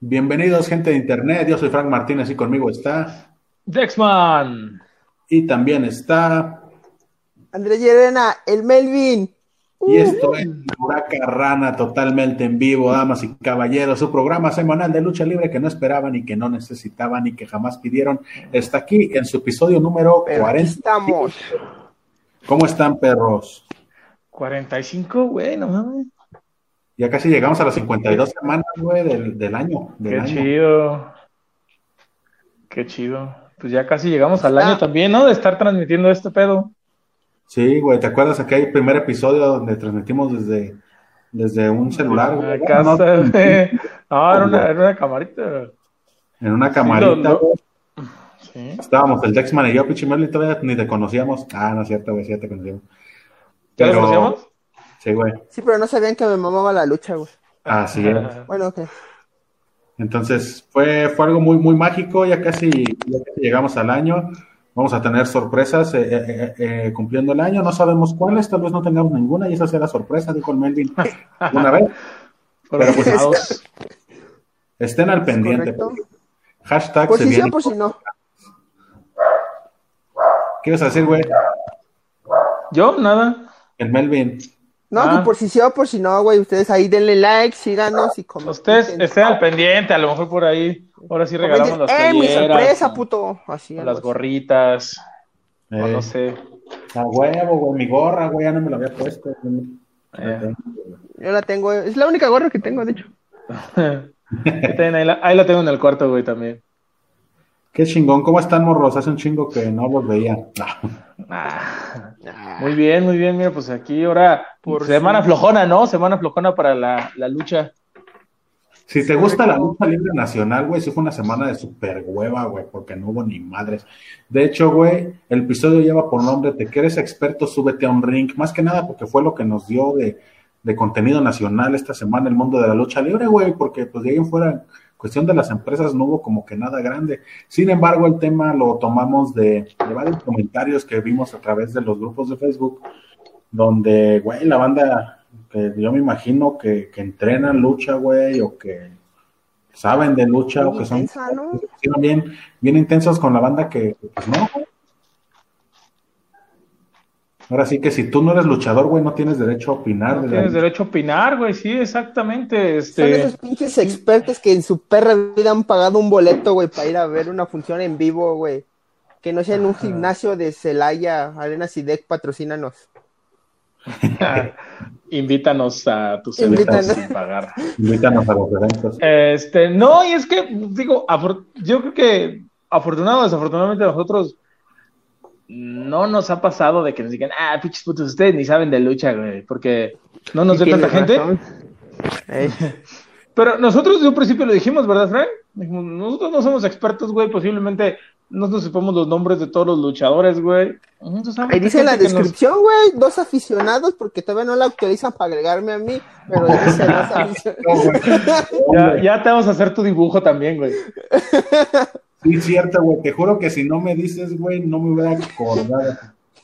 Bienvenidos, gente de internet. Yo soy Frank Martínez y conmigo está. Dexman. Y también está. Andrés Llerena, el Melvin. Y esto es Huraca Rana totalmente en vivo, damas y caballeros, su programa semanal de lucha libre que no esperaban y que no necesitaban y que jamás pidieron. Está aquí en su episodio número Pero 40. Estamos. ¿Cómo están, perros? 45, güey, no mames. Ya casi llegamos a las 52 semanas, güey, del, del año. Del Qué año. chido. Qué chido. Pues ya casi llegamos al Ah. año también, ¿no? De estar transmitiendo este pedo. Sí, güey, ¿te acuerdas aquel primer episodio donde transmitimos desde, desde un celular? güey? A casa, No, güey. No, era una, era una camarita. en una camarita. lo- lo- güey. Sí. Estábamos el Dexman y yo, pinche Merlin, todavía ni te conocíamos. Ah, no es cierto, güey, sí ya te conocíamos. ¿Ya Pero- conocíamos? Sí, güey. Sí, pero no sabían que me mamaba la lucha, güey. Así es. Bueno, ok. Entonces, fue, fue algo muy, muy mágico. Ya casi, ya casi llegamos al año. Vamos a tener sorpresas eh, eh, eh, cumpliendo el año. No sabemos cuáles, tal vez no tengamos ninguna. Y esa será sorpresa, dijo el Melvin una vez. Pero pues. Estén al pendiente. correcto. Hashtag Por se si sí viene. por si no. ¿Qué ibas a decir, güey? Yo, nada. El Melvin. No, Ah. que por si sí o por si no, güey. Ustedes ahí denle like, síganos y comenten. Ustedes estén al pendiente, a lo mejor por ahí. Ahora sí regalamos las ¡Eh, mi playeras, sorpresa, o- puto! Así, o algo las así. gorritas, o Eh, no sé. A huevo, güey. Mi gorra, güey, ya no me la había puesto. Eh. Yo la tengo, es la única gorra que tengo, de hecho. Ahí, la, ahí la tengo en el cuarto, güey, también. Qué chingón. ¿Cómo están, morros? Hace un chingo que no los veía. Ah, muy bien, muy bien, mira, pues aquí ahora Por semana flojona, ¿no? Semana flojona para la, la lucha. Si te gusta la lucha libre nacional, güey, sí fue una semana de super hueva, güey, porque no hubo ni madres. De hecho, güey, el episodio lleva por nombre Te que eres experto, súbete a un ring. Más que nada porque fue lo que nos dio de, de contenido nacional esta semana el mundo de la lucha libre, güey, porque pues de ahí en fuera, cuestión de las empresas, no hubo como que nada grande. Sin embargo, el tema lo tomamos de, de varios comentarios que vimos a través de los grupos de Facebook, donde, güey, la banda que yo me imagino que, que entrenan lucha, güey, o que saben de lucha, Muy o que son bien, bien intensos con la banda que, pues no. güey. Ahora sí que si tú no eres luchador, güey, no tienes derecho a opinar. de la Tienes derecho a opinar, güey, sí, exactamente. Son Este, esos pinches expertos que en su perra vida han pagado un boleto, güey, para ir a ver una función en vivo, güey. Que no sea en un gimnasio de Celaya, Arena Sidec, patrocínanos. invítanos a tus eventos sin pagar. Invítanos a los eventos. Este, no, y es que, digo, yo creo que afortunado o desafortunadamente nosotros no nos ha pasado de que nos digan, ah, pinches putos, ustedes ni saben de lucha, güey, porque no nos ve tanta gente. Eh, Pero nosotros desde un principio lo dijimos, ¿verdad, Frank? Dijimos, nosotros no somos expertos, güey, posiblemente no nos sepamos los nombres de todos los luchadores, güey. Ahí dice la nos- descripción, güey, dos aficionados, porque todavía no la autorizan para agregarme a mí, pero dice dos aficionados. Ya, ya te vamos a hacer tu dibujo también, güey. Sí, cierto, güey. Te juro que si no me dices, güey, no me hubiera acordado.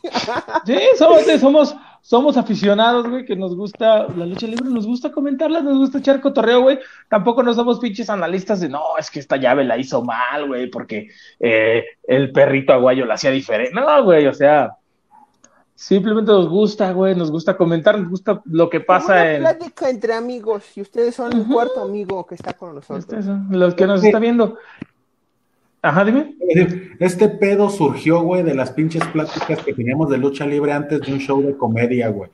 Sí, somos, somos, somos aficionados, güey, que nos gusta la lucha libre, nos gusta comentarla, nos gusta echar cotorreo, güey. Tampoco no somos pinches analistas de, no, es que esta llave la hizo mal, güey, porque eh, el perrito aguayo la hacía diferente. No, güey, o sea, simplemente nos gusta, güey, nos gusta comentar, nos gusta lo que pasa Una en... plática entre amigos, y ustedes son el cuarto amigo que está con nosotros. Este, eso, los que nos está viendo. Ajá, dime. Este pedo surgió, güey, de las pinches pláticas que teníamos de lucha libre antes de un show de comedia, güey.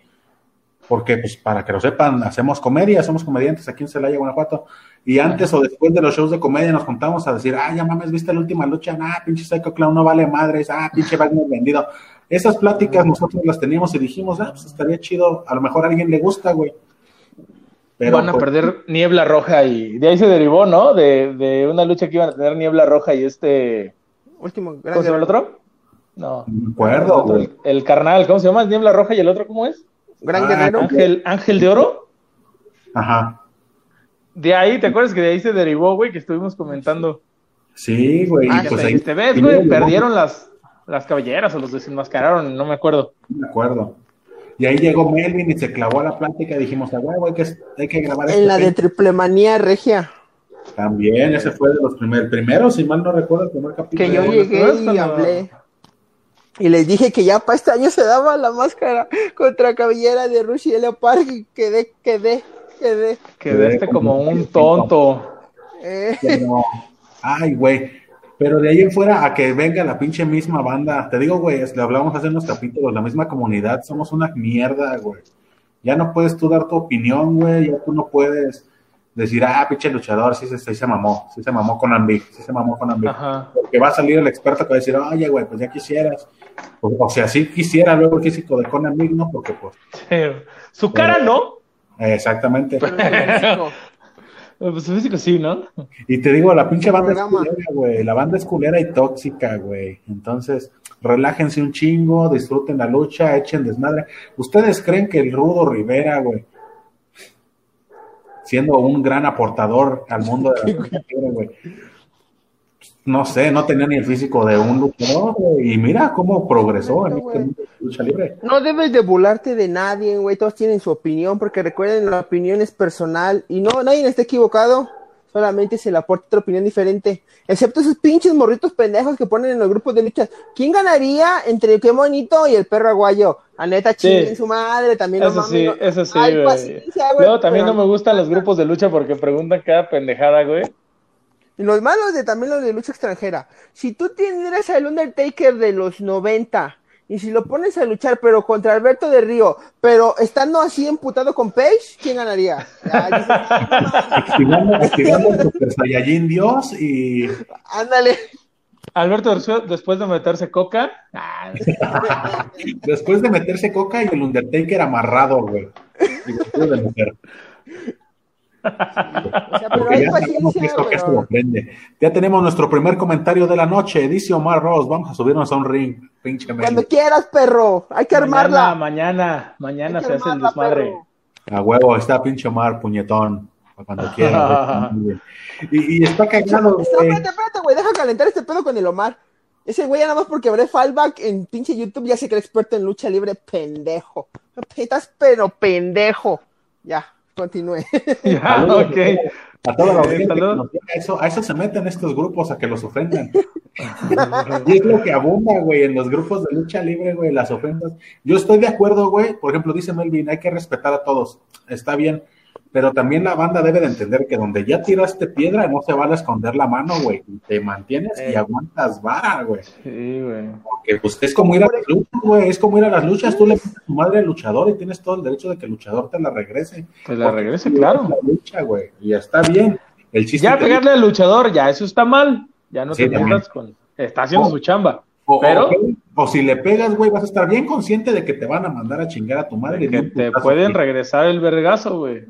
Porque, pues, para que lo sepan, hacemos comedia, somos comediantes aquí en Celaya, Guanajuato. Y antes o después de los shows de comedia nos contamos a decir, ah, ya mames, ¿viste la última lucha? Ah, pinche Psycho Clown no vale madres, ah, pinche Wagner vendido. Esas pláticas nosotros las teníamos y dijimos, ah, pues estaría chido, a lo mejor a alguien le gusta, güey. Pero, Van a pues, perder Niebla Roja y de ahí se derivó, ¿no? De, de una lucha que iban a tener Niebla Roja y este... Último, ¿Cómo gran se llama el otro? No. No me acuerdo, El, otro, güey. el, el carnal, ¿cómo se llama? Niebla Roja y el otro, ¿cómo es? Gran Ah, guerrero. Ángel, Ángel de Oro. Ajá. De ahí, ¿te acuerdas que de ahí se derivó, güey? Que estuvimos comentando. Sí, güey. Ah, pues Este, ahí- este ves, güey, perdieron las, las cabelleras o los desenmascararon, no me acuerdo. No me acuerdo. Y ahí llegó Melvin y se clavó a la plática y dijimos, ah, güey, hay que, hay que grabar En este la de pedo". triplemanía regia. También, ese fue de los primeros, primero, si mal no recuerdo, el primer capítulo. Que yo llegué y hablé. Y les dije que ya para este año se daba la máscara contra cabellera de Rush y Leopard y quedé, quedé, quedé. Quedaste como un tonto. Eh, Pero, ay, güey. Pero de ahí en fuera a que venga la pinche misma banda. Te digo, güey, es- le hablamos hace unos capítulos, la misma comunidad, somos una mierda, güey. Ya no puedes tú dar tu opinión, güey, ya tú no puedes decir, ah, pinche luchador, sí, se- sí se mamó, sí se mamó con Ambi, sí se mamó con Ambi. Ajá. Porque va a salir el experto que va a decir, oye, güey, pues ya quisieras. O, o sea, sí quisiera luego el físico de Conan Big, ¿no? Porque, pues, Su cara no. exactamente. pero. Pues su físico sí, ¿no? Y te digo, la pinche banda es culera, güey. La banda es culera y tóxica, güey. Entonces, relájense un chingo, disfruten la lucha, echen desmadre. ¿Ustedes creen que el Rudo Rivera, güey, siendo un gran aportador al mundo de la lucha güey, no sé, no tenía ni el físico de un luchador, güey. Y mira cómo progresó en No, este la lucha libre. No debes de burlarte de nadie, güey. Todos tienen su opinión, porque recuerden, la opinión es personal y no, nadie está equivocado. Solamente se le aporta otra opinión diferente. Excepto esos pinches morritos pendejos que ponen en los grupos de lucha. ¿Quién ganaría entre qué bonito y el perro aguayo? A neta, Sí. chinguen su madre. También no Eso mames, sí, no- eso sí, Ay, güey. paciencia, güey, Luego también pero- no me gustan los grupos de lucha porque preguntan cada pendejada, güey. Y los malos de también los de lucha extranjera. Si tú tienes al Undertaker de los 90 y si lo pones a luchar, pero contra Alberto de Río, pero estando así emputado con Page, ¿quién ganaría? Activando, activando el Super Saiyajin Dios y Ándale. Alberto después de meterse coca. ah, después de meterse coca y el Undertaker amarrado, güey. Y después de meter. O sea, pero Porque hay ya paciencia, pero- tenemos nuestro primer comentario de la noche. Dice Omar Ross, vamos a subirnos a un ring. Pinche Cuando quieras, perro. Hay que armarla. Mañana, mañana, se hace el desmadre. perro. A huevo, está pinche Omar, puñetón. Para cuando quiera. güey. y, y está cagado, espérate, espérate, güey. Deja calentar este pedo con el Omar. Ese güey, nada más porque abre fallback en pinche YouTube, ya se cree experto en lucha libre, pendejo. Estás pero pendejo. Ya, continúe. Ya, Saludos ok. A toda la Eh, audiencia que salud. nos diga eso, a eso se meten estos grupos, a que los ofendan. y es lo que abunda, güey, en los grupos de lucha libre, güey, las ofensas. Yo estoy de acuerdo, güey, por ejemplo, dice Melvin, hay que respetar a todos, está bien, pero también la banda debe de entender que donde ya tiraste piedra no se vale a esconder la mano, güey, te mantienes y Eh. aguantas vara, güey. Sí, güey. Porque pues es como ir a las luchas, güey, es como ir a las luchas, tú le pones a tu madre al luchador y tienes todo el derecho de que el luchador te la regrese. Te la regrese, claro. La lucha, güey, y está bien. El chiste Ya pegarle al luchador, ya eso está mal. Ya no Sí, te metas con. Está haciendo Oh. su chamba. O, Pero- o- o si le pegas, güey, vas a estar bien consciente de que te van a mandar a chingar a tu madre. y Que te pueden regresar el vergazo, güey.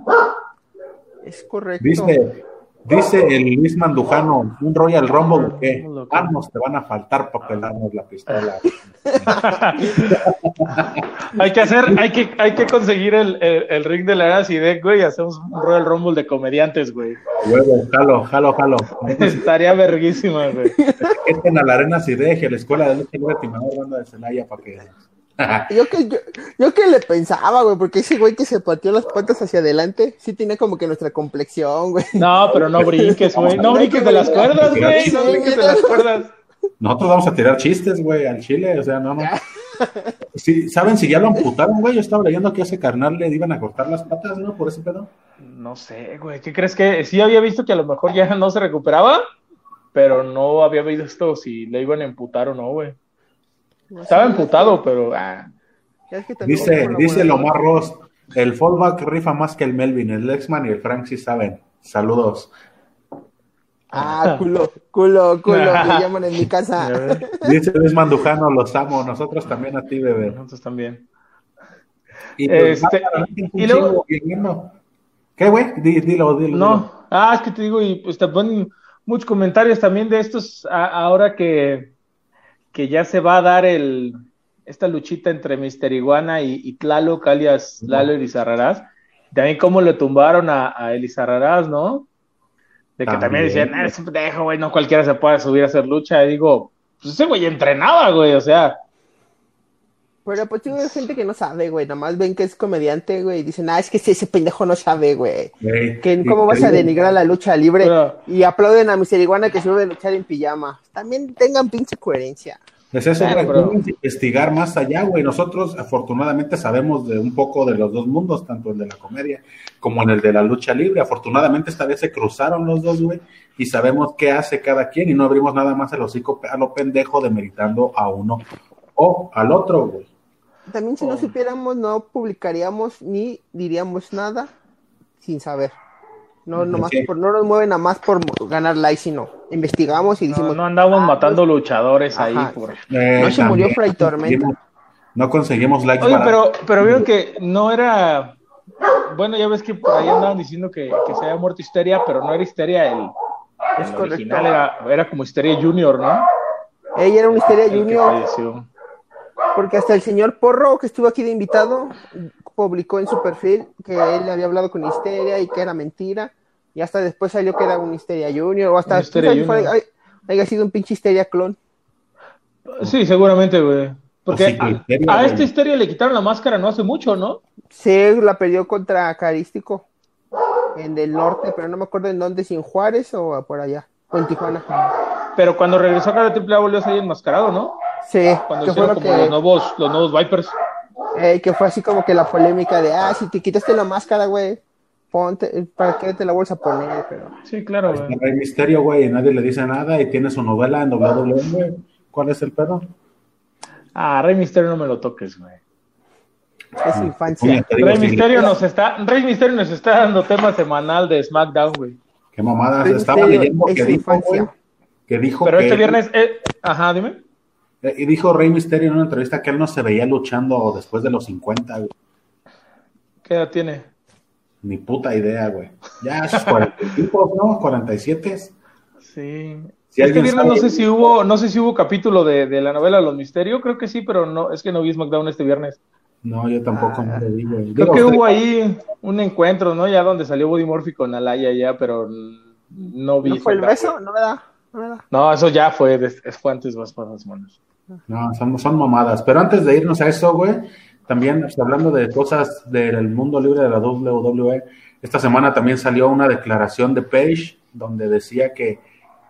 Es correcto. Dice, dice el Luis Mandujano, un Royal Rumble, ¿o ¿qué? Armos te van a faltar para pelarnos la pistola. hay que hacer, hay que, hay que conseguir el, el, el ring de la era Sidek, güey, y hacemos un Royal Rumble de comediantes, güey. Luego, jalo, jalo, jalo. Estaría verguísima, güey. Etiqueten a la Arena Sideje, la escuela de lucha libre Timador Banda de Celaya para que... Yo que, yo, yo que le pensaba, güey, porque ese güey que se pateó las patas hacia adelante, sí tiene como que nuestra complexión, güey. No, pero no brinques, güey. No brinques de las cuerdas, güey. No brinques de las cuerdas. Nosotros vamos a tirar chistes, güey, al chile, o sea, no, no. Sí, ¿Saben si ya lo amputaron, güey? Yo estaba leyendo que a ese carnal le iban a cortar las patas, ¿no? Por ese pedo. No sé, güey. ¿Qué crees que? Sí había visto que a lo mejor ya no se recuperaba, pero no había visto si le iban a emputar o no, güey. Estaba emputado, pero. ah, es que Dice, dice. Lomar Ross, el fallback rifa más que el Melvin, el Lexman y el Frank sí saben. Saludos. Ah, culo, culo, culo, me llaman en mi casa. Dice Luis Mandujano, los amo, nosotros también a ti, bebé. Nosotros también. Y pues, Este, y- luego-. ¿Qué, güey? Di- Dilo, dilo. dilo. No, ah, es que te digo, y pues te ponen muchos comentarios también de estos, a- ahora que, que ya se va a dar el esta luchita entre Mister Iguana y, y Tlaloc, alias Lalo Elizarrarás. También cómo le tumbaron a, a Elizarrarás, ¿no? De que también, También. decían, "Ah, ese pendejo, güey, no cualquiera se puede subir a hacer lucha. Y digo, pues ese güey entrenaba, güey, o sea, Pero pues digo, hay gente que no sabe, güey. Nada más ven que es comediante, güey. Y dicen, ah, es que ese, ese pendejo no sabe, güey. Güey, Que cómo vas a denigrar la lucha libre. Pero- Y aplauden a Miseriguana que se sube a luchar en pijama. También tengan pinche coherencia. Es eso, Claro, pero- investigar más allá, güey. Nosotros, afortunadamente, sabemos de un poco de los dos mundos, tanto el de la comedia como en el de la lucha libre. Afortunadamente, esta vez se cruzaron los dos, güey, y sabemos qué hace cada quien y no abrimos nada más el hocico a lo pendejo demeritando a uno o al otro, güey. También si no Oh. supiéramos, no publicaríamos ni diríamos nada sin saber. No, nomás Sí. por, no nos mueven a más por ganar likes, sino investigamos y No, decimos, no andamos ah, matando luchadores ahí por. Eh, No se murió Fray Tormenta. No conseguimos likes Oye, pero, pero vieron que no era. Bueno, ya ves que por ahí andaban diciendo que, que se había muerto Histeria, pero no era Histeria el, Es el original, era, era como Histeria Junior, ¿no? ella era una histeria El junior. Porque hasta el señor Porro, que estuvo aquí de invitado, publicó en su perfil que él había hablado con histeria y que era mentira. Y hasta después salió que era un histeria junior, o hasta haya sido un pinche histeria clon. Sí, seguramente, güey. Porque sí, a, Histeria, a güey. esta Histeria le quitaron la máscara no hace mucho, ¿no? Se la perdió contra Carístico en el norte, pero no me acuerdo en dónde, si en Juárez o por allá, o en Tijuana. Pero cuando regresó acá de AAA volvió a salir enmascarado, ¿no? Sí, Cuando que fue lo como los nuevos, los nuevos Vipers. eh, que fue así como que la polémica de, ah, si te quitaste la máscara, güey, ponte, ¿para qué te la vuelves a poner? Pero Sí, claro, güey. Rey Misterio, güey, y nadie le dice nada y tiene su novela en WWE, güey. ¿Cuál es el pedo? Ah, Rey Misterio no me lo toques, güey. es Oye, infancia. digo, Rey Misterio nos está, Rey Misterio nos está dando tema semanal de SmackDown, güey. Qué mamadas. Rey Estaba leyendo es que dijo, que dijo Pero que- este viernes, eh, ajá, dime. Eh, y dijo Rey Misterio en una entrevista que él no se veía luchando después de los 50, güey. ¿Qué edad tiene? Ni puta idea, güey. Ya, esos 45, ¿no? 47. Sí. Si este alguien viernes sabe- no sé si hubo, no sé si hubo capítulo de, de la novela Los Misterios, creo que sí, pero no, es que no vi SmackDown este viernes. No, yo tampoco no lo vi, güey. Creo Digo, que hubo ahí un encuentro, ¿no? Ya donde salió Buddy Murphy con Alaya ya, pero no vi. ¿No fue el beso? No me da, no me da. No, eso ya fue, fue antes, más para las manos. No, son, son mamadas. Pero antes de irnos a eso, güey, también pues, hablando de cosas del mundo libre de la WWE, esta semana también salió una declaración de Paige donde decía que,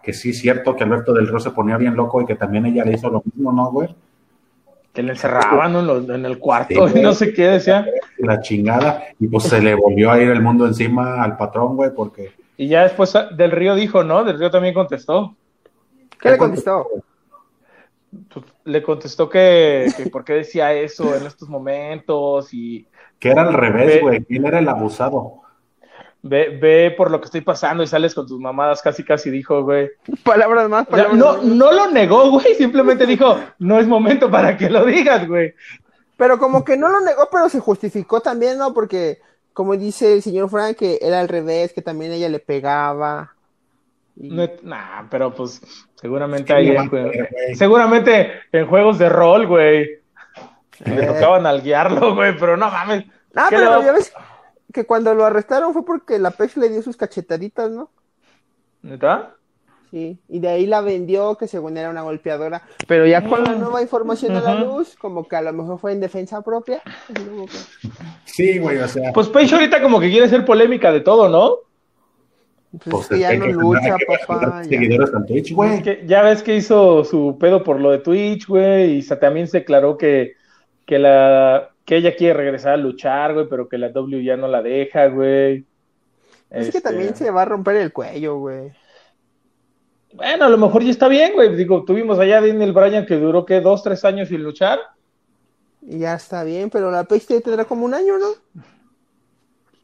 que sí es cierto que Alberto del Río se ponía bien loco y que también ella le hizo lo mismo, ¿no, güey? Que le encerraban ¿no? en, el cuarto Sí, y no sé qué decía. La chingada. Y pues se le volvió a ir el mundo encima al patrón, güey, porque... Y ya después Del Río dijo, ¿no? Del Río también contestó. ¿Qué le contestó? Le contestó que, que por qué decía eso en estos momentos y Que era al revés, güey. ¿Quién era el abusado? ve, ve por lo que estoy pasando y sales con tus mamadas, casi casi dijo, güey. Palabras más, palabras no, menos. no lo negó, güey, simplemente dijo, no es momento para que lo digas, güey. Pero como que no lo negó, pero se justificó también, ¿no? Porque, como dice el señor Frank, que era al revés, que también ella le pegaba. Y- No nah, pero pues seguramente ahí en- ser, güey. seguramente en juegos de rol, güey. Le Eh. tocaban al guiarlo, güey, pero no mames. Ah, ¿Qué le pero ya ves que cuando lo arrestaron fue porque la Pech le dio sus cachetaditas, ¿no? ¿Neta? Sí, y de ahí la vendió, que según era una golpeadora. Pero ya con la nueva información a la luz, como que a lo mejor fue en defensa propia. que- Sí, güey, o sea... Pues Paige ahorita como que quiere hacer polémica de todo, ¿no? Pues, pues, es que ya no que lucha, papá. ya. Seguidores en Twitch, güey. Es que ya ves que hizo su pedo por lo de Twitch, güey, y también se declaró que, que la que ella quiere regresar a luchar, güey, pero que la W ya no la deja, güey. Es que Este, también se va a romper el cuello, güey. Bueno, a lo mejor ya está bien, güey. Digo, tuvimos allá a Daniel Bryan que duró, ¿qué? ¿Dos, tres años sin luchar? Ya está bien, pero la Pech tendrá como un año, ¿no?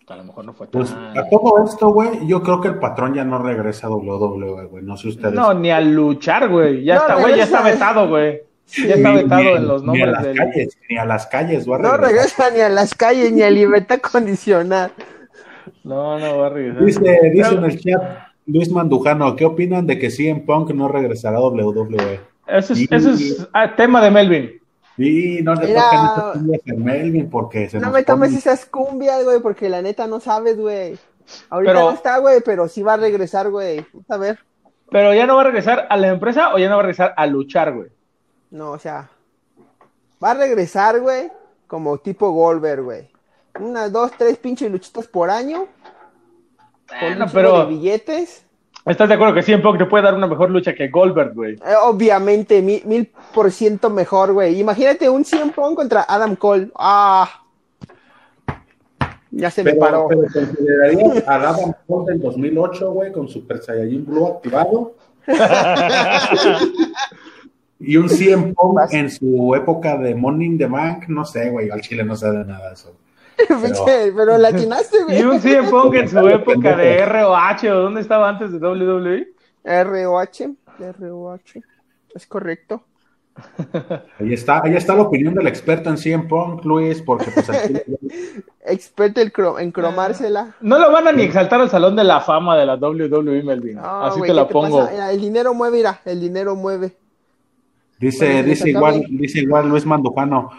A lo mejor no fue tan... Pues a todo esto, güey, yo creo que el patrón ya no regresa a WWE, güey. No sé ustedes. No, ni a luchar, güey. Ya No, está, güey, ya está vetado, güey. Ya está vetado ni- en los Ni a nombres las del... calles, ni a las calles, va a No regresa ni a las calles ni a libertad condicional. No, no va a regresar. Dice, dice Pero- en el chat Luis Mandujano, ¿qué opinan de que CM Punk no regresará a WWE? Eso es, Y- eso es ah, tema de Melvin. Y no le toquen estas cumbias a Melvin porque se No nos me tomes ponen- esas cumbias, güey, porque la neta no sabes, güey. Ahorita Pero- no está, güey, pero sí va a regresar, güey. A ver. Pero ya no va a regresar a la empresa o ya no va a regresar a luchar, güey. No, o sea, Va a regresar, güey, como tipo Goldberg, güey. Unas dos, tres pinches luchitas por año. Con Bueno, pero- de billetes. ¿Estás de acuerdo que CM Punk te puede dar una mejor lucha que Goldberg, güey? Eh, obviamente, mil, mil por ciento mejor, güey. Imagínate un 100 Punk contra Adam Cole. Ah. Ya se me paró. pero considerarías a Adam Cole del 2008, güey, con Super Saiyajin Blue activado. y un 100 Punk en su época de Money in the Bank, no sé, güey, al chile no sabe nada de eso. Pero la atinaste, güey. Y un CM Punk en su época de ROH, ¿o dónde estaba antes de? WWE? ROH. ROH. Es correcto. Ahí está, ahí está la opinión del experto en 100 Punk, Luis, porque pues al chile, Experto en, cro- en cromársela. No lo van a ni exaltar al Salón de la Fama de la WWE, Melvin. No, Así güey, te la ¿qué pongo. pasa? El dinero mueve, mira, el dinero mueve. Dice, Bueno, dice igual, dice igual Luis Mandujano.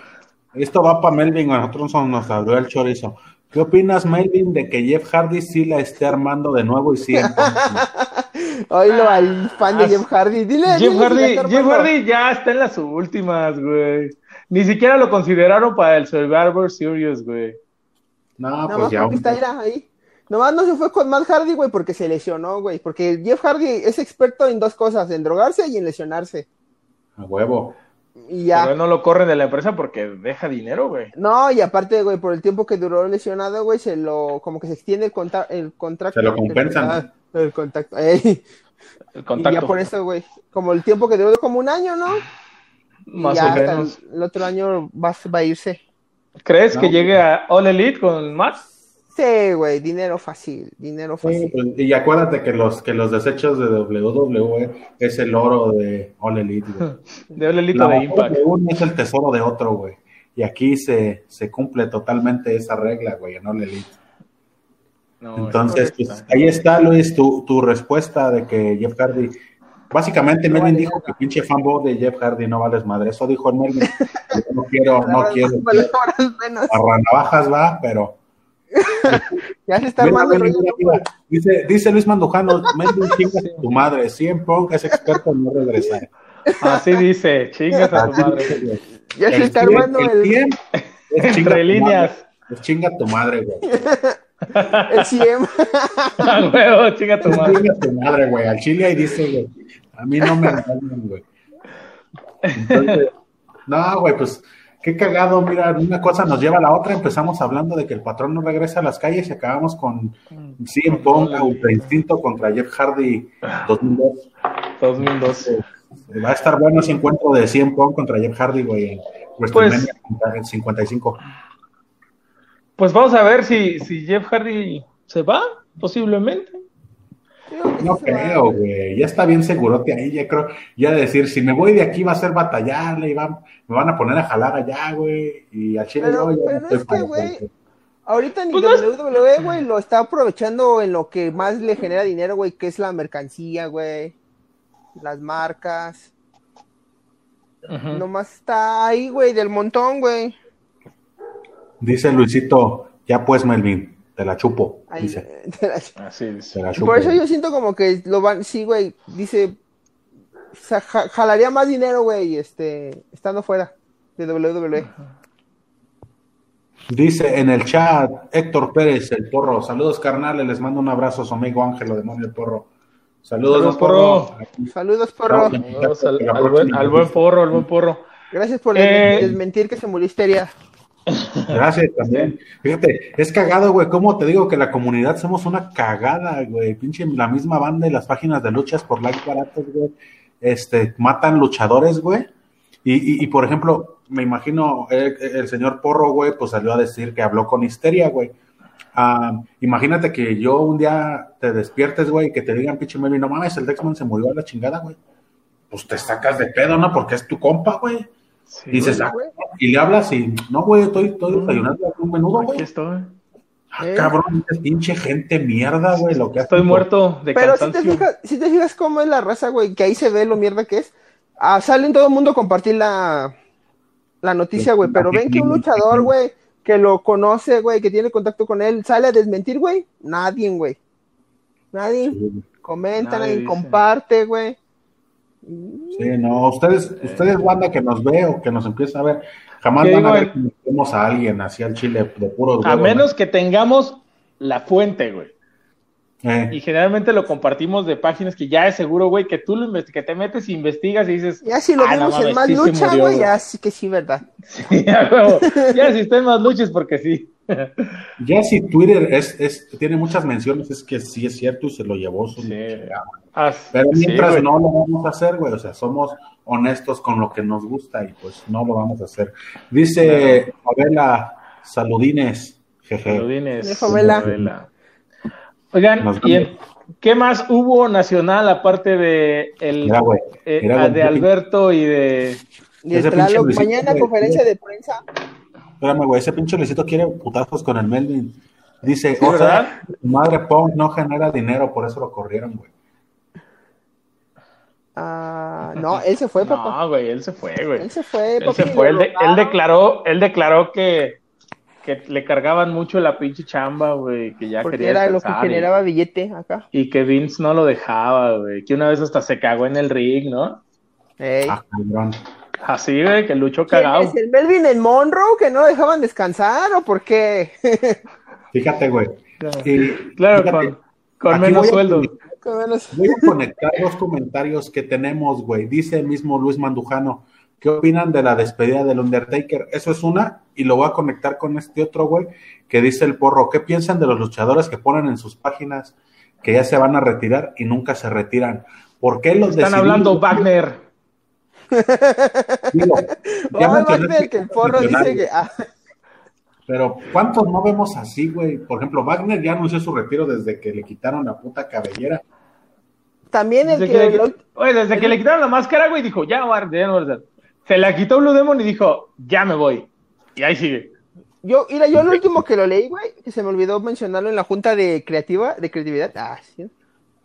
Esto va para Melvin, a nosotros nos, abrió el chorizo. ¿Qué opinas, Melvin, de que Jeff Hardy sí la esté armando de nuevo y sí? Oílo al fan de Ah, Jeff Hardy. Dile, Jeff dile Hardy, Jeff. Hardy ya está en las últimas, güey. Ni siquiera lo consideraron para el Survivor Series, güey. No, Nada pues más ya. está ahí. Nomás no se fue con Matt Hardy, güey, porque se lesionó, güey. Porque Jeff Hardy es experto en dos cosas, en drogarse y en lesionarse. A huevo. Y Pero él no lo corren de la empresa porque deja dinero, güey. No, y aparte, güey, por el tiempo que duró lesionado, güey, se lo, como que se extiende el, conta- el contrato. Se lo compensan. Ah, el contacto. ey. El Y contacto. ya por eso, güey, como el tiempo que duró como un año, ¿no? Y Más ya o menos. El, el otro año va, va a irse. ¿Crees No. que llegue a All Elite con Matt? Sí, güey, dinero fácil, dinero fácil. pues, y acuérdate que los, que los desechos de WWE es el oro de All Elite, güey. De All Elite La de Impact. de uno es el tesoro de otro, güey. Y aquí se, se cumple totalmente esa regla, güey, en All Elite. No, Entonces, pues, ahí está, Luis, tu, tu respuesta de que Jeff Hardy. Básicamente, No Melvin vale dijo que pinche fanboy de Jeff Hardy no vales madre. Eso dijo el Melvin. Yo no quiero, no quiero. Palabras menos. A navajas va, pero. Ya se está armando el. Dice, dice Luis Mandujano, Melvin chinga a tu madre. 100 Punk es experto en no regresar. Así dice, chingas a tu madre. Ya se está 100, armando el el, 100 es chinga Entre tu líneas. madre. Es chinga tu madre, güey. el 100. A huevo, chinga tu madre. Chinga tu madre, güey. Al chile ahí dice, güey. A mí no me engañan, güey. Entonces, no, güey, pues qué cagado. Mira, una cosa nos lleva a la otra. Empezamos hablando de que el patrón no regresa a las calles y acabamos con CM Punk, Ultra Instinto contra Jeff Hardy 2002. 2012. Va a estar bueno ese encuentro de CM Punk contra Jeff Hardy, güey, en WrestleMania 55. Pues vamos a ver si, si Jeff Hardy se va, posiblemente. No creo, güey. Ya está bien segurote ahí. Ya creo, ya decir, si me voy de aquí va a ser batallarle y va, me van a poner a jalar allá, güey. Y al chile Pero- yo ya pero no estoy es que, güey. Ahorita ni Pues no es- WWE, güey, lo está aprovechando en lo que más le genera dinero, güey, que es la mercancía, güey. Las marcas. Ujú. Nomás está ahí, güey, del montón, güey. Dice Luisito, ya pues, Melvin, te la chupo. Ahí, Dice, Así dice. te la chupo. Por eso yo siento como que lo van, sí, güey, dice, o sea, ja- jalaría más dinero, güey, este, estando fuera de. WWE. Dice en el chat Héctor Pérez, el porro. Saludos, carnales. Les mando un abrazo a su amigo Ángelo, demonio el porro. Saludos, Saludos, porro. porro. Saludos, porro. Saludos al, al buen, al buen porro, al buen porro. Gracias por Eh. desmentir que se murió Histeria. Gracias también. Fíjate, es cagado, güey. ¿Cómo te digo que la comunidad somos una cagada, güey? Pinche la misma banda y las páginas de luchas por likes baratos, güey. Este, matan luchadores, güey. Y, y, y, por ejemplo, me imagino el, el señor Porro, güey, pues salió a decir que habló con histeria, güey. Ah, imagínate que yo un día te despiertes, güey, y que te digan, pinche Melvin, no mames, el Dexman se murió a la chingada, güey. Pues te sacas de pedo, ¿no? Porque es tu compa, güey. Sí, Y dices, güey. Y le hablas y, no, güey, estoy, estoy desayunando un menudo, aquí güey. estoy. Ah, Eh. cabrón, es pinche gente mierda, güey, lo que Estoy muerto de Pero si te, fijas, si te fijas cómo es la raza, güey, que ahí se ve lo mierda que es. Ah, salen todo el mundo a compartir la, la noticia, güey, pero ven que un luchador, güey, que lo conoce, güey, que tiene contacto con él, sale a desmentir, güey. Nadie, güey. Nadie. Comenta, Nadie comparte, güey. Sí, no, ustedes, ustedes, banda que nos ve o que nos empieza a ver, jamás ¿Qué van a ver que metemos a alguien así al chile de puro A menos que tengamos la fuente, güey. Eh, Y generalmente lo compartimos de páginas que ya es seguro, güey, que tú lo que te metes, investigas y dices, Ya si lo "Ah, vimos en más sí lucha, güey, ya sí que sí, ¿verdad? Sí, a huevo. Ya si está en más luchas porque sí. Ya si Twitter es, es, tiene muchas menciones, es que sí es cierto y se lo llevó su Sí. Ah, Pero mientras no lo vamos a hacer, güey, o sea, somos honestos con lo que nos gusta y pues no lo vamos a hacer. Dice Abela, saludines, jeje. Saludines, favela. Oigan, ¿y qué más hubo nacional aparte de el Mira, güey, eh, mira, ah, güey, de Alberto y de Y Tlaloc, mañana conferencia de prensa. Espérame, güey, ese pinche Luisito quiere putazos con el Melvin. Dice, Sí, o ¿verdad? sea, tu madre Punk no genera dinero, por eso lo corrieron, güey. Ah, no, él se fue, papá. No, güey, él se fue, güey. Él se fue, Él papi. se fue, él, de- él declaró, él declaró que, que le cargaban mucho la pinche chamba, güey, que ya Porque quería era lo que y- generaba billete acá. y, que Vince no lo dejaba, güey, que una vez hasta se cagó en el ring, ¿no? Ey. Ah, cabrón. Así, güey, que luchó ¿Quién cagado. es el Melvin en Monroe que no lo dejaban descansar o por qué? Fíjate, güey. Claro, fíjate, con, menos sueldo. Menos- Voy a conectar los comentarios que tenemos, güey. Dice el mismo Luis Mandujano. ¿Qué opinan de la despedida del Undertaker? Eso es una, y lo voy a conectar con este otro, güey, que dice el porro. ¿Qué piensan de los luchadores que ponen en sus páginas que ya se van a retirar y nunca se retiran? ¿Por qué los Están decidimos- hablando Wagner. Digo, ya Oh, mencioné Wagner, que el porro dice funcionarios, que. ah, Pero ¿cuántos no vemos así, güey? Por ejemplo, Wagner ya anunció su retiro desde que le quitaron la puta cabellera. también el Desde que. que, le, lo- oye, desde que le quitaron la máscara, güey, dijo, ya, ya no voy a hacer". Se la quitó Blue Demon y dijo, ya me voy. Y ahí sigue. Yo, mira, yo lo último que lo leí, güey, que se me olvidó mencionarlo en la junta de creativa, de creatividad. Ah, sí.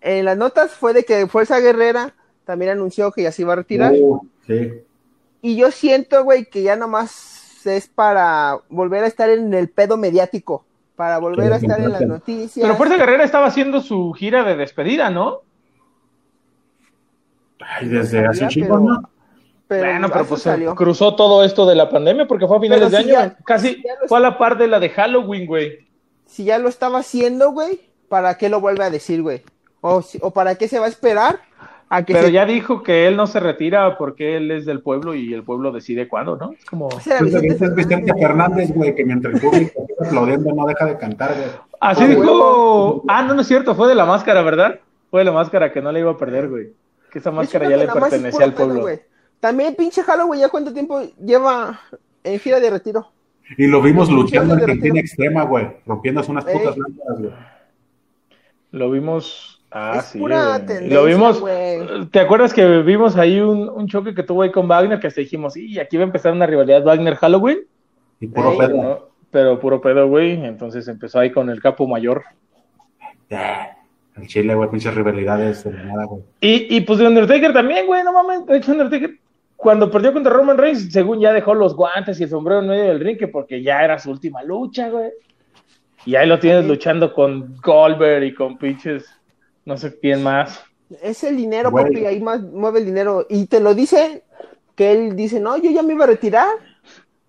En las notas fue de que Fuerza Guerrera también anunció que ya se iba a retirar. Uh, sí. Y yo siento, güey, que ya nomás es para volver a estar en el pedo mediático. Para volver a estar en las noticias. Pero Fuerza Guerrera estaba haciendo su gira de despedida, ¿no? Ay, desde hace un Sabía, chingo, pero- ¿no? pero bueno, pero pues salió. cruzó todo esto de la pandemia porque fue a finales de año. ya- Casi si lo- fue a la par de la de Halloween, güey. Si ya lo estaba haciendo, güey, ¿para qué lo vuelve a decir, güey? O, si- o para qué se va a esperar a que Pero se... ya dijo que él no se retira porque él es del pueblo y el pueblo decide cuándo, ¿no? Es como... Pues, Vicente es Vicente Fernández, güey, que mientras el público sigue aplaudiendo no deja de cantar, güey. Así Ah, dijo. huevo. Ah, no, no es cierto, fue de la máscara, ¿verdad? Fue de la máscara que no le iba a perder, güey. Que esa máscara ya le pertenecía al pueblo. También pinche Halloween, ¿ya cuánto tiempo lleva en gira de retiro? Y lo vimos luchando en Argentina retiro. extrema, güey, rompiéndose unas Ey. putas lámparas, güey. Lo vimos. Ah, Es sí. pura güey. Y tendencia, Lo vimos. güey. ¿Te acuerdas que vimos ahí un, un choque que tuvo ahí con Wagner? Que hasta dijimos, sí, aquí va a empezar una rivalidad Wagner-Halloween. Y puro Ey. pedo. ¿no? Pero puro pedo, güey. Entonces empezó ahí con el capo mayor. Ya, El Chile, güey, pinches rivalidades de la nada, güey. Y, y pues de Undertaker también, güey, no mames. De hecho, Undertaker, cuando perdió contra Roman Reigns, según ya dejó los guantes y el sombrero en medio del ring, que porque ya era su última lucha, güey. Y ahí lo tienes Sí. luchando con Goldberg y con pinches, no sé quién más. Es el dinero, Güey. papi, ahí más mueve el dinero. Y te lo dice, que él dice, no, yo ya me iba a retirar,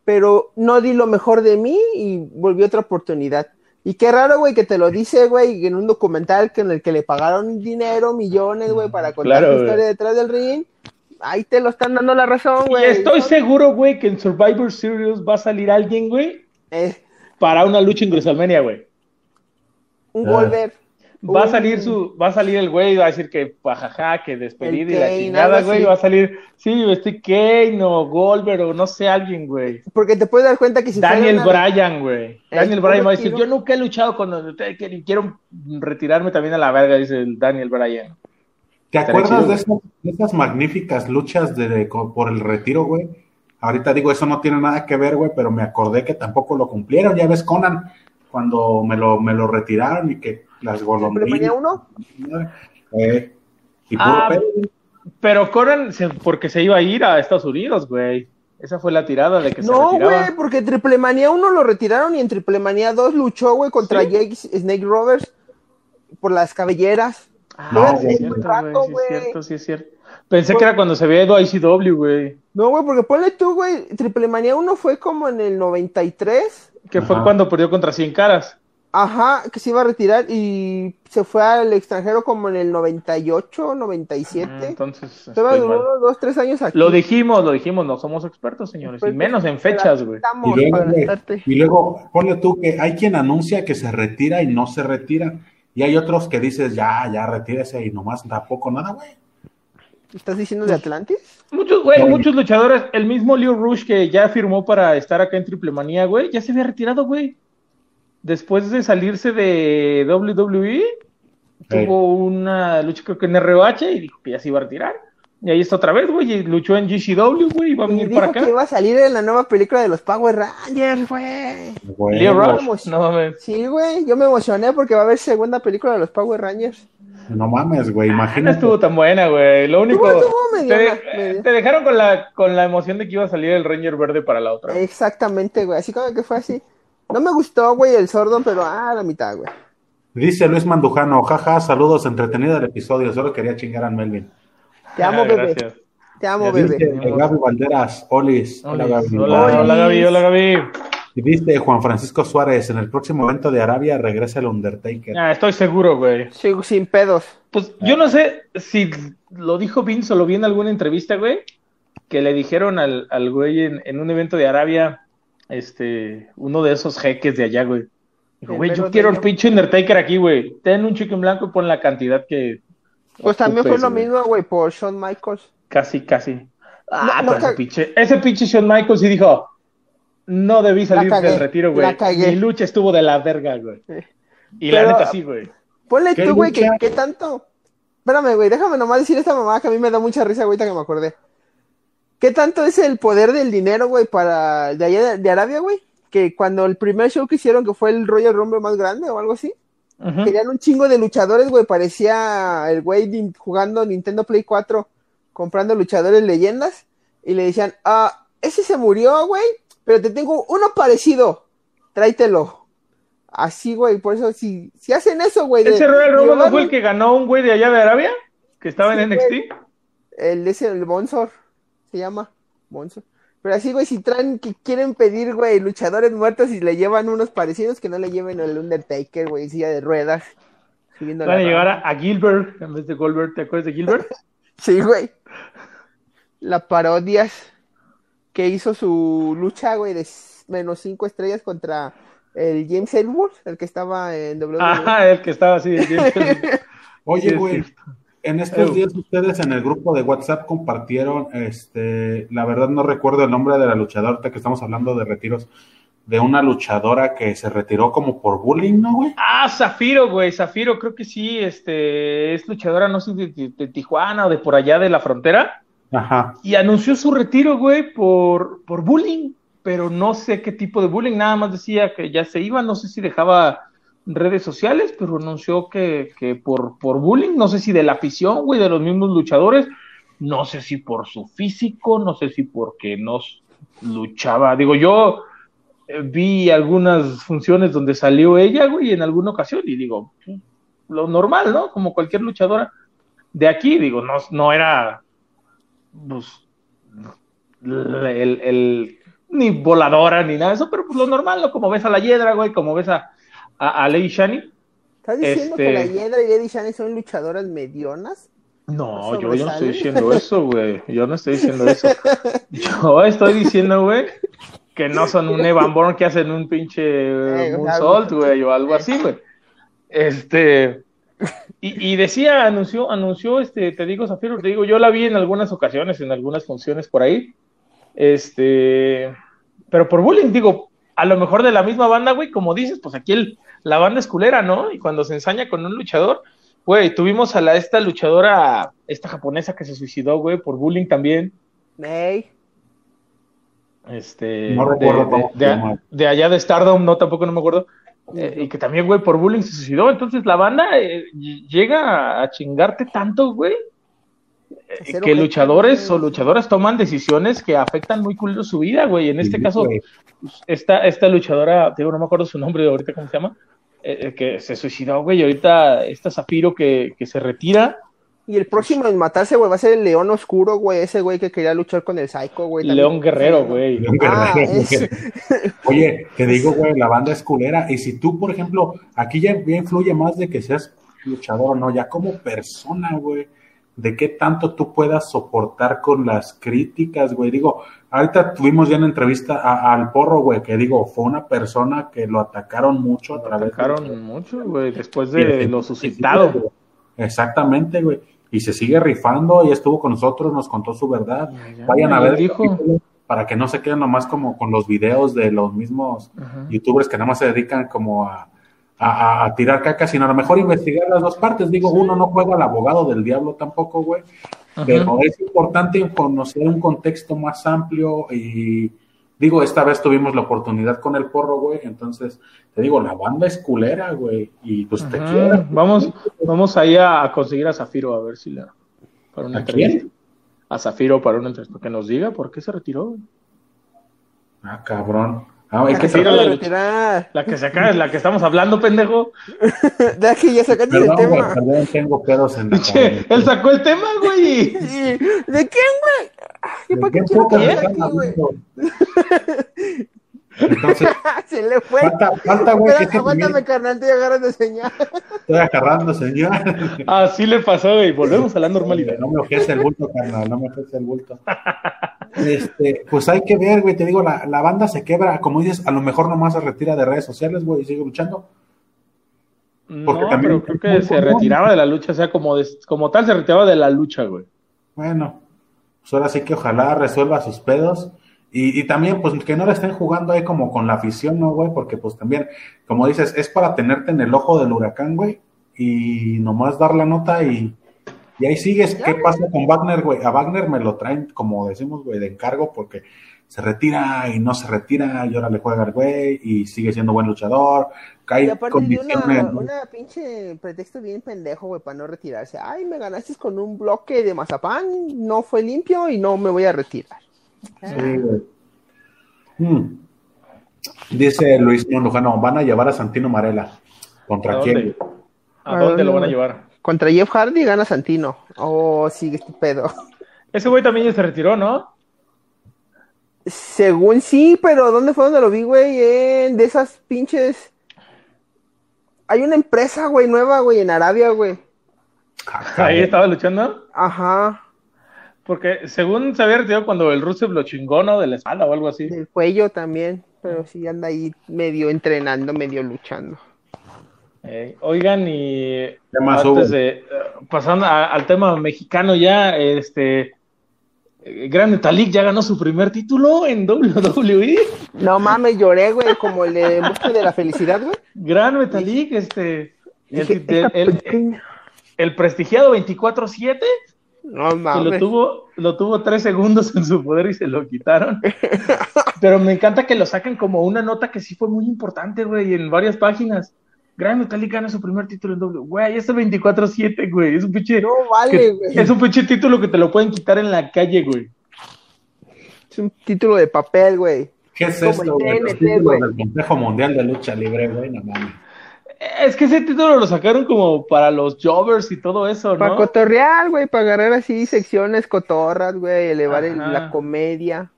pero no di lo mejor de mí y volvió otra oportunidad. Y qué raro, güey, que te lo dice, güey, en un documental que en el que le pagaron dinero, millones, güey, para contar Claro, la historia detrás del ring. Ahí te lo están dando la razón, güey. estoy seguro, güey, que en Survivor Series va a salir alguien, güey, Eh, para una lucha en WrestleMania, güey. un Ah. Wolver. Va a salir su, va a salir el güey y va a decir que pajaja, que despedida y la chingada, güey. así. Va a salir, sí, estoy Kane o Goldberg o no sé, alguien, güey. Porque te puedes dar cuenta que si Daniel fuera una- Bryan, güey. El Daniel Bryan va a decir, yo nunca he luchado con y quiero retirarme también a la verga, dice el Daniel Bryan. ¿Te acuerdas de esas, de esas magníficas luchas de, por el retiro, güey? Ahorita digo, eso no tiene nada que ver, güey, pero me acordé que tampoco lo cumplieron. Ya ves, Conan, cuando me lo, me lo retiraron y que las ¿Supermanía golondrinas. 1? Eh, y Ah. Pero Conan, se- porque se iba a ir a Estados Unidos, güey. Esa fue la tirada de que se No, retiraba. güey, porque en Triple Manía 1 lo retiraron y en Triple Manía 2 luchó, güey, contra ¿Sí? Jake Snake Roberts por las cabelleras. Ah, No, sí es cierto, rato, güey, sí es cierto, sí es cierto. Pensé que era cuando se había ido a ICW, güey. No, güey, porque ponle tú, güey, Triple Manía 1 fue como en el 93. Que fue cuando perdió contra 100 caras. Ajá, que se iba a retirar y se fue al extranjero como en el 98, 97. Mm, Entonces, estoy duró dos, tres años aquí. Lo dijimos, lo dijimos, no somos expertos, señores. Y Expertos, menos en fechas, güey. Estamos Y y luego, ponle tú que hay quien anuncia que se retira y no se retira. Y hay otros que dices, ya, ya, retírese y nomás tampoco nada, güey. ¿Estás diciendo de Atlantis? Muchos, güey, No, muchos luchadores. El mismo Leo Rush que ya firmó para estar acá en Triple Manía, güey, ya se había retirado, güey. Después de salirse de WWE, tuvo una lucha creo que en ROH y dijo que ya se iba a retirar. Y ahí está otra vez, güey, y luchó en GCW, güey, y va a venir dijo para acá. que iba a salir en la nueva película de los Power Rangers, güey. Vamos. no mames. Sí, güey, yo me emocioné porque va a haber segunda película de los Power Rangers. No mames, güey, Ah, No imagínate. estuvo tan buena, güey. Lo único. Estuvo- estuvo te, mediana, de- media. te dejaron con la, con la emoción de que iba a salir el Ranger verde para la otra. Exactamente, güey, así como que fue así. No me gustó, güey, el sordo, pero ah, la mitad, güey. Dice Luis Mandujano, jaja, saludos, entretenido el episodio, solo quería chingar a Melvin. Te amo, Ah, bebé. gracias. Te amo, Dice bebé. Gaby Valderas, Olis, hola Hola, Gaby. hola, Olis. hola, Gaby, hola Gaby. Y dice Juan Francisco Suárez, en el próximo evento de Arabia regresa el Undertaker. Ah, estoy seguro, güey. Sí, sin pedos. Pues yo no sé si lo dijo Vince o lo vi en alguna entrevista, güey, que le dijeron al, al güey en, en un evento de Arabia, este, uno de esos jeques de allá, güey. Dijo, güey, yo quiero el pinche Undertaker aquí, güey. Ten un chicken blanco y pon la cantidad que. Pues también fue lo güey. mismo, güey, por Shawn Michaels. Casi, casi. Ah, No, ese pinche, ese pinche Shawn Michaels sí dijo, no debí salir cagué, del retiro, güey. la cagué. Mi lucha estuvo de la verga, güey. Eh. Y Pero- la neta sí, güey. Ponle ¿Qué tú, güey, que, tanto. Espérame, güey, déjame nomás decir esta mamá que a mí me da mucha risa, güey, que me acordé. ¿Qué tanto es el poder del dinero, güey, para de allá de, de Arabia, güey? Que cuando el primer show que hicieron, que fue el Royal Rumble más grande o algo así, Ujú. querían un chingo de luchadores, güey, parecía el güey jugando Nintendo Play 4, comprando luchadores leyendas, y le decían, ah, ese se murió, güey, pero te tengo uno parecido, tráetelo. Así, güey, por eso, si, si hacen eso, güey. de- ¿Ese Royal de Rumble no fue el que ganó un güey de allá de Arabia? Que estaba Sí, en. NXT. El, ese, el Bonsor, se llama, Bonsor. Pero así, güey, si traen, que quieren pedir, güey, luchadores muertos y le llevan unos parecidos, que no le lleven al Undertaker, güey, silla de ruedas. Van a llegar a, a Gilbert en vez de Goldberg. ¿Te acuerdas de Gilbert? Sí, güey. La parodias que hizo su lucha, güey, de menos cinco estrellas contra el James Ellsworth, el que estaba en WWE. Ajá, el que estaba así. Oye, güey. En estos Eh. días ustedes en el grupo de WhatsApp compartieron, este, la verdad no recuerdo el nombre de la luchadora, que estamos hablando de retiros, de una luchadora que se retiró como por bullying, ¿no, güey? Ah, Zafiro, güey. Zafiro, creo que sí. Este, es luchadora, no sé, de, de- de Tijuana o de por allá de la frontera. Ajá. Y anunció su retiro, güey, por, por bullying. Pero no sé qué tipo de bullying. Nada más decía que ya se iba. No sé si dejaba redes sociales, pero anunció que, que por, por bullying. No sé si de la afición, güey, de los mismos luchadores. No sé si por su físico. No sé si porque nos luchaba. Digo, yo eh, vi algunas funciones donde salió ella, güey, en alguna ocasión. Y digo, pues, lo normal, ¿no? Como cualquier luchadora de aquí. Digo, no, no era pues, el, el- ni voladora ni nada de eso, pero pues lo normal, ¿no? Como ves a la Hiedra, güey, como ves a, a, a Lady Shani. ¿Estás diciendo Este- que la Hiedra y Eddie Shane son luchadoras medionas? No, ¿No yo, yo no estoy diciendo eso, güey. Yo no estoy diciendo eso. Yo estoy diciendo, güey, que no son un Evan Bourne que hacen un pinche eh, Eh, algo. güey, o algo así, güey. Este. Y, y decía, anunció, anunció, este, te digo, Zafiro, te digo, yo la vi en algunas ocasiones, en algunas funciones por ahí. Este. Pero por bullying, digo, a lo mejor de la misma banda, güey, como dices, pues aquí el, la banda es culera, ¿no? Y cuando se ensaña con un luchador, güey, tuvimos a la esta luchadora, esta japonesa que se suicidó, güey, por bullying también. Ey, Este, No de, recuerdo de- cómo se de- llama. de allá de Stardom, no, tampoco no me acuerdo. Eh, y que también, güey, por bullying se suicidó. Entonces la banda eh, ll- llega a chingarte tanto, güey, eh, que luchadores o luchadoras toman decisiones que afectan muy culero su vida, güey. En este Sí, caso, güey. esta, esta luchadora, digo, no me acuerdo su nombre ahorita, ¿cómo se llama? eh, que se suicidó, güey, y ahorita está Zafiro que, que se retira. Y el próximo en matarse, güey, va a ser el León Oscuro, güey, ese güey que quería luchar con el Psycho, güey. León Guerrero, güey. León Ah, Guerrero, es- Oye, te digo, güey, la banda es culera. Y si tú, por ejemplo, aquí ya, ya influye más de que seas luchador o no, ya como persona, güey, de qué tanto tú puedas soportar con las críticas, güey. Digo, ahorita tuvimos ya una entrevista a- al porro, güey, que digo, fue una persona que lo atacaron mucho a través de- atacaron mucho, güey, después de lo suscitado. Exactamente, güey. Y se sigue rifando y estuvo con nosotros, nos contó su verdad. Ya, Vayan a ver dijo. para que no se queden nomás como con los videos de los mismos Ajá. youtubers que nada más se dedican como a, a, tirar caca, sino a lo mejor investigar las dos partes. Digo, uno no juega al abogado del diablo tampoco, güey, Ajá. pero es importante conocer un contexto más amplio y digo, esta vez tuvimos la oportunidad con el porro, güey, entonces te digo, la banda es culera, güey, y pues te quiero. Vamos, vamos ahí a, a conseguir a Zafiro a ver si la para una ¿A entrevista. quién? A Zafiro para una entrevista, que nos diga por qué se retiró. güey. Ah, cabrón. Ah, La que se acaba de retirar. La que se acaba, la que estamos hablando, pendejo. Deja que ya sacaste el tema. perdón, tengo pedos en la Che, él sacó el tema, güey. ¿De quién, güey? Ay, ¿Para ¿De qué quiero güey? Entonces, Se le fue. falta, falta, güey, que este aguántame, también carnal, te agarras de señal. estoy agarrando, señor. Así le pasó, güey. Volvemos a la normalidad. No me ofrece el bulto, carnal, no me ofrece el bulto. Este, pues hay que ver, güey, te digo, la, la banda se quebra, como dices, a lo mejor nomás se retira de redes sociales, güey, y sigue luchando. Porque No, también pero creo que se común. retiraba de la lucha, o sea, como, de- como tal se retiraba de la lucha, güey. Bueno, pues ahora sí que ojalá resuelva sus pedos. Y, y también, pues que no le estén jugando ahí como con la afición, ¿no, güey? Porque pues también, como dices, es para tenerte en el ojo del huracán, güey, y nomás dar la nota y, y ahí sigues. ¿Qué pasa con Wagner, güey? A Wagner me lo traen, como decimos, güey, de encargo, porque se retira y no se retira, y ahora le juega al güey, y sigue siendo buen luchador. Cae Y aparte de una, una pinche pretexto bien pendejo, güey, para no retirarse. Ay, me ganaste con un bloque de mazapán, no fue limpio y no me voy a retirar. Sí, güey. Mm. Dice Luis Lujano, van a llevar a Santino Marela. ¿Contra ¿A quién? dónde? ¿A ¿A dónde lo van a llevar? Contra Jeff Hardy gana Santino. Oh, sigue este pedo. Ese güey también ya se retiró, ¿no? Según sí, pero ¿dónde fue donde lo vi, güey? En de esas pinches. Hay una empresa, güey, nueva, güey, en Arabia, güey. Ah, Ahí estaba luchando. Ajá, Porque según se había retirado cuando el Rusev lo chingó, ¿no? De la espalda o algo así. del cuello también. Pero sí anda ahí medio entrenando, medio luchando. Eh, oigan, y ¿Qué más antes hubo? de eh, pasando a- al tema mexicano ya, este Gran Metalik ya ganó su primer título en WWE. No mames, lloré, güey, como el de Busca de la Felicidad, güey. Gran Metalik, este el, Dije, el- "Esta el- pequeña". el prestigiado 24-7, No que lo mames. tuvo, lo tuvo tres segundos en su poder y se lo quitaron. Pero me encanta que lo saquen como una nota que sí fue muy importante, güey, en varias páginas. Gran Metalik gana su primer título en WWE. Güey, este 24-7, güey, es un pinche... No vale, güey. es un pinche título que te lo pueden quitar en la calle, güey. Es un título de papel, güey. ¿Qué es como esto, el güey? Los títulos del Consejo Mundial de Lucha Libre, güey, no mames. Es que ese título lo sacaron como para los jobbers y todo eso, Para ¿no? cotorrear, güey, para agarrar así secciones cotorras, güey, elevar el- la comedia.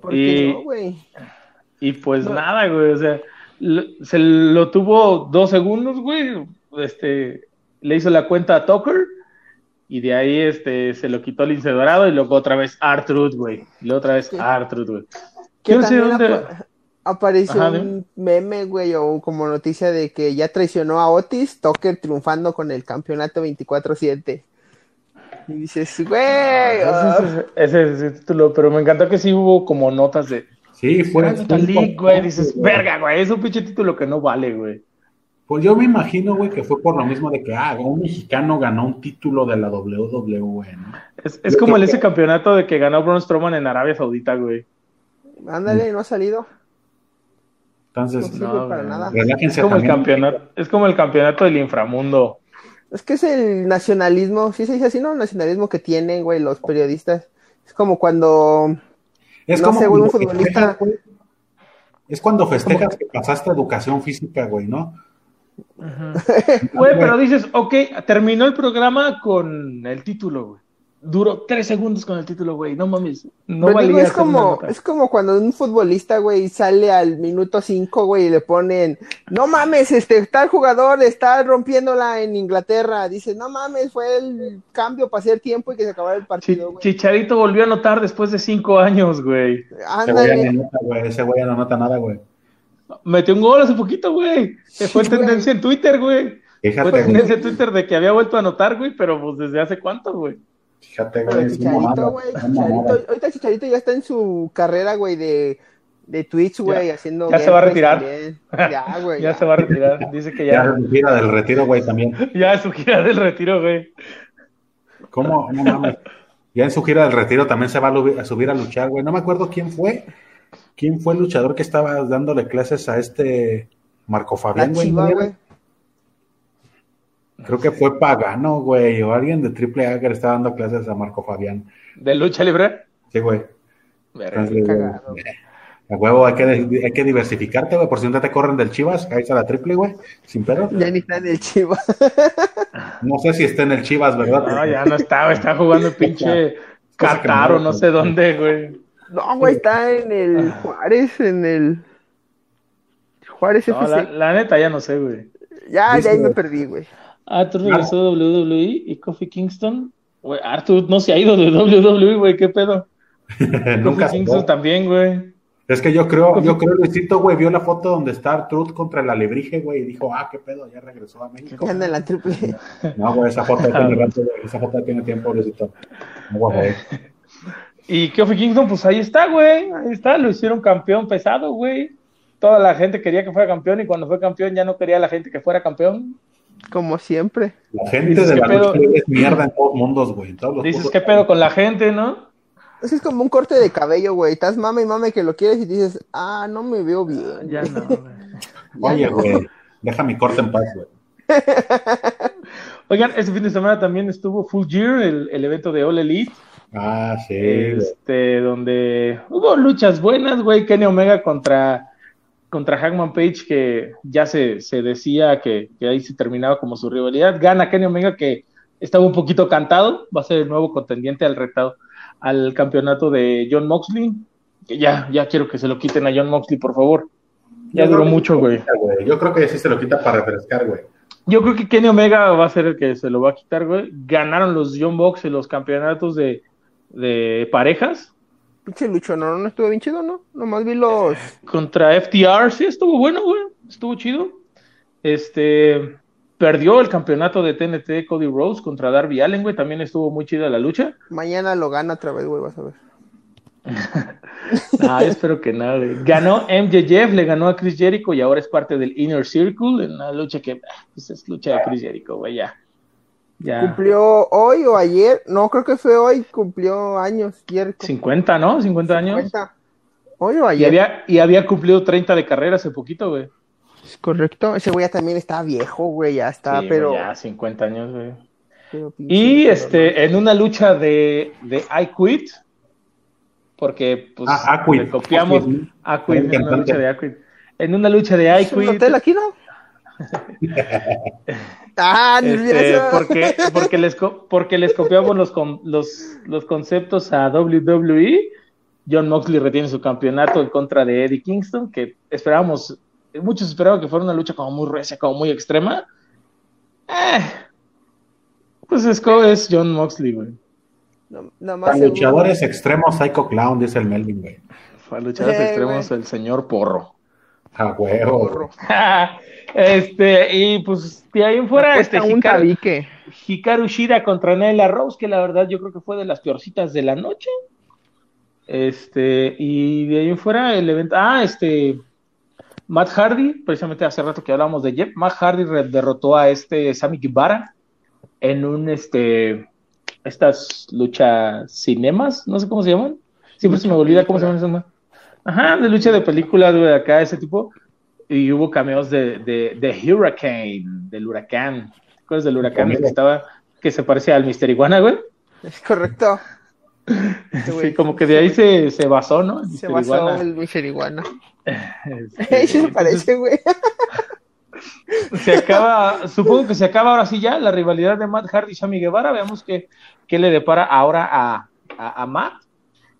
¿Por qué no, güey? Y pues No. nada, güey, o sea, se lo tuvo dos segundos, güey, este, le hizo la cuenta a Tucker y de ahí, este, se lo quitó el lince dorado y luego otra vez Artruth, güey, y luego otra vez. Artruth, güey. Que no sé dónde- Ajá, un meme, güey, o como noticia de que ya traicionó a Otis, Tucker triunfando con el campeonato 24-7. Y dices, güey, ah, Ese, ese- ese título, pero me encantó que sí hubo como notas de Sí, fue. Gran Metalik, güey, dices, verga, güey, es un pinche título que no vale, güey. Pues yo me imagino, güey, que fue por lo mismo de que, ah, un mexicano ganó un título de la WWE, ¿no? Es, es como el ese campeonato de que ganó Braun Strowman en Arabia Saudita, güey. ándale, no ha salido. Entonces, No para. Es relájense como el campeonato, es como el campeonato del inframundo. Es que es el nacionalismo, sí se dice así, ¿no? El nacionalismo que tienen, güey, los periodistas. Es como cuando Es no como sé, güey, un cuando futbolista- festejas, Es cuando festejas que pasaste educación física, güey, ¿no? Güey, pero dices, ok, terminó el programa con el título, güey. Duró tres segundos con el título, güey. No mames. No Pero digo, valía es hacer una como, es como cuando un futbolista, güey, sale al minuto 5, güey, y le ponen, no mames, este tal jugador está rompiéndola en Inglaterra. Dice, no mames, fue el cambio para hacer tiempo y que se acabara el partido. Chicharito volvió a anotar después de cinco años, güey. Ese güey ya Ándale. no nota, güey. Ese güey ya no nota nada, güey. Metió un gol hace poquito, güey. Que fue Sí, güey. tendencia en Twitter, güey. Fue güey. tendencia en Twitter de que había vuelto a anotar, güey, pero pues desde hace cuánto, güey. Fíjate, güey. el es Chicharito, güey, ahorita Chicharito ya está en su carrera, güey, de, de Twitch, güey, haciendo ya se va a retirar. Ya, güey. Ya se va a retirar. Dice que Ya ya, se gira del retiro, güey, también. ya es su gira del retiro, güey. ¿Cómo? No mames. Ya en su gira del retiro también se va a, subir a luchar, güey. No me acuerdo quién fue. ¿Quién fue el luchador que estaba dándole clases a este Marco La Fabián, güey? Creo que fue Pagano, güey, o alguien de Triple A que le estaba dando clases a Marco Fabián. ¿De lucha libre? Sí, güey. Entonces, cagado. eh, a huevo, hay que, hay que diversificarte, güey. Por si un día te corren del Chivas, caes a la Triple, güey, sin pedo. Ya ni está en el chiva. No sé si está en el Chivas, ¿verdad? No, ya no estaba, está jugando el pinche Qatar o no sé dónde, güey. No, güey, está en el Juárez, en el Juárez No, FC. la, la neta ya no sé, güey. Ya, de ahí me perdí, güey. Arthur regresó a WWE y Kofi Kingston. Güey, Arthur no se ha ido de WWE, güey, qué pedo. Nunca Kofi Kingston también, güey. Es que yo creo, yo creo, Luisito, güey, vio la foto donde está Truth contra el alebrije, güey, y dijo, ah, qué pedo, ya regresó a México. Ya la triple. No, güey, esa foto tiene rato, güey, esa foto tiene tiempo, Luisito. No, güey. Y Kofi Kingston, pues ahí está, güey. Ahí está, lo hicieron campeón pesado, güey. Toda la gente quería que fuera campeón y cuando fue campeón ya no quería la gente que fuera campeón. Como siempre. La gente Dices, de ¿qué la pedo? lucha es mierda en todos mundos, güey. En todos los Dices, putos- ¿qué pedo con la gente, no? Eso es como un corte de cabello, güey. Estás mame y mame que lo quieres y dices, ah, no me veo bien. Ya no, güey. Oye, güey, deja mi corte en paz, güey. Oigan, este fin de semana también estuvo Full Gear, el, el evento de All Elite. Ah, sí, güey. este, donde hubo luchas buenas, güey, Kenny Omega contra, contra Hangman Page, que ya se, se decía que, que ahí se terminaba como su rivalidad. Gana Kenny Omega, que estaba un poquito cantado, va a ser el nuevo contendiente al retado al campeonato de John Moxley. Que ya, ya quiero que se lo quiten a John Moxley, por favor. Ya Yo duró mucho, güey. Yo creo que sí se lo quita para refrescar, güey. Yo creo que Kenny Omega va a ser el que se lo va a quitar, güey. Ganaron los John Box en los campeonatos de, de parejas. Pinche lucho, no, no estuvo bien chido, ¿no? Nomás vi los. Contra FTR, sí, estuvo bueno, güey. Estuvo chido. Este. Perdió el campeonato de TNT Cody Rose contra Darby Allen, güey. También estuvo muy chida la lucha. Mañana lo gana otra vez, güey, vas a ver. Ah, espero que no, güey. Ganó MJF, le ganó a Chris Jericho y ahora es parte del Inner Circle en una lucha que ah, pues es lucha de Chris Jericho, güey, ya. Ya. ¿Cumplió hoy o ayer? No, creo que fue hoy, cumplió años. Jericho. 50, ¿no? 50 años. 50. Hoy o Y ayer. había, y había cumplido 30 de carrera hace poquito, güey. Es correcto. Ese güey ya también está viejo, güey, ya está, Sí, pero. Ya, 50 años, güey. Y este, en una lucha de, de I Quit, porque pues Ah, Quit. le copiamos I Quit. I Quit, en una lucha de I Quit. En una lucha de I ¿no? ¿Es un Quit, hotel aquí, no? ah, este, porque, porque, les, porque les copiamos los, con- los, los conceptos a WWE. John Moxley retiene su campeonato en contra de Eddie Kingston, que esperábamos, muchos esperaban que fuera una lucha como muy recia, como muy extrema. Eh, pues es, es John Moxley, güey. No, más luchadores extremos, Psycho Clown, dice el Melvin, güey. Para luchadores Eh, extremos, güey. el señor Porro. A huevo. Este, y pues de ahí en fuera, este, un Hikaru, tabique. Hikaru Shida contra Nella Rose, que la verdad yo creo que fue de las peorcitas de la noche. Este, y de ahí en fuera el evento, ah, este, Matt Hardy, precisamente hace rato que hablábamos de Jeff, Matt Hardy derrotó a este Sammy Guevara en un, este, estas luchas cinemas, no sé cómo se llaman, siempre se me olvida cómo se llaman esas. Ajá, de lucha de películas, güey, acá, ese tipo. Y hubo cameos de, de, de Hurricane, del huracán. ¿Te acuerdas del huracán que estaba, que se parece al Mister Iguana, güey? Es correcto. Güey. Sí, como que de ahí se, se basó, ¿no? Se basó Iguana. el Mr. Iguana. Este, Sí se parece, güey. se acaba, supongo que se acaba ahora sí ya la rivalidad de Matt Hardy y Sammy Guevara. Veamos qué, qué le depara ahora a, a, a Matt.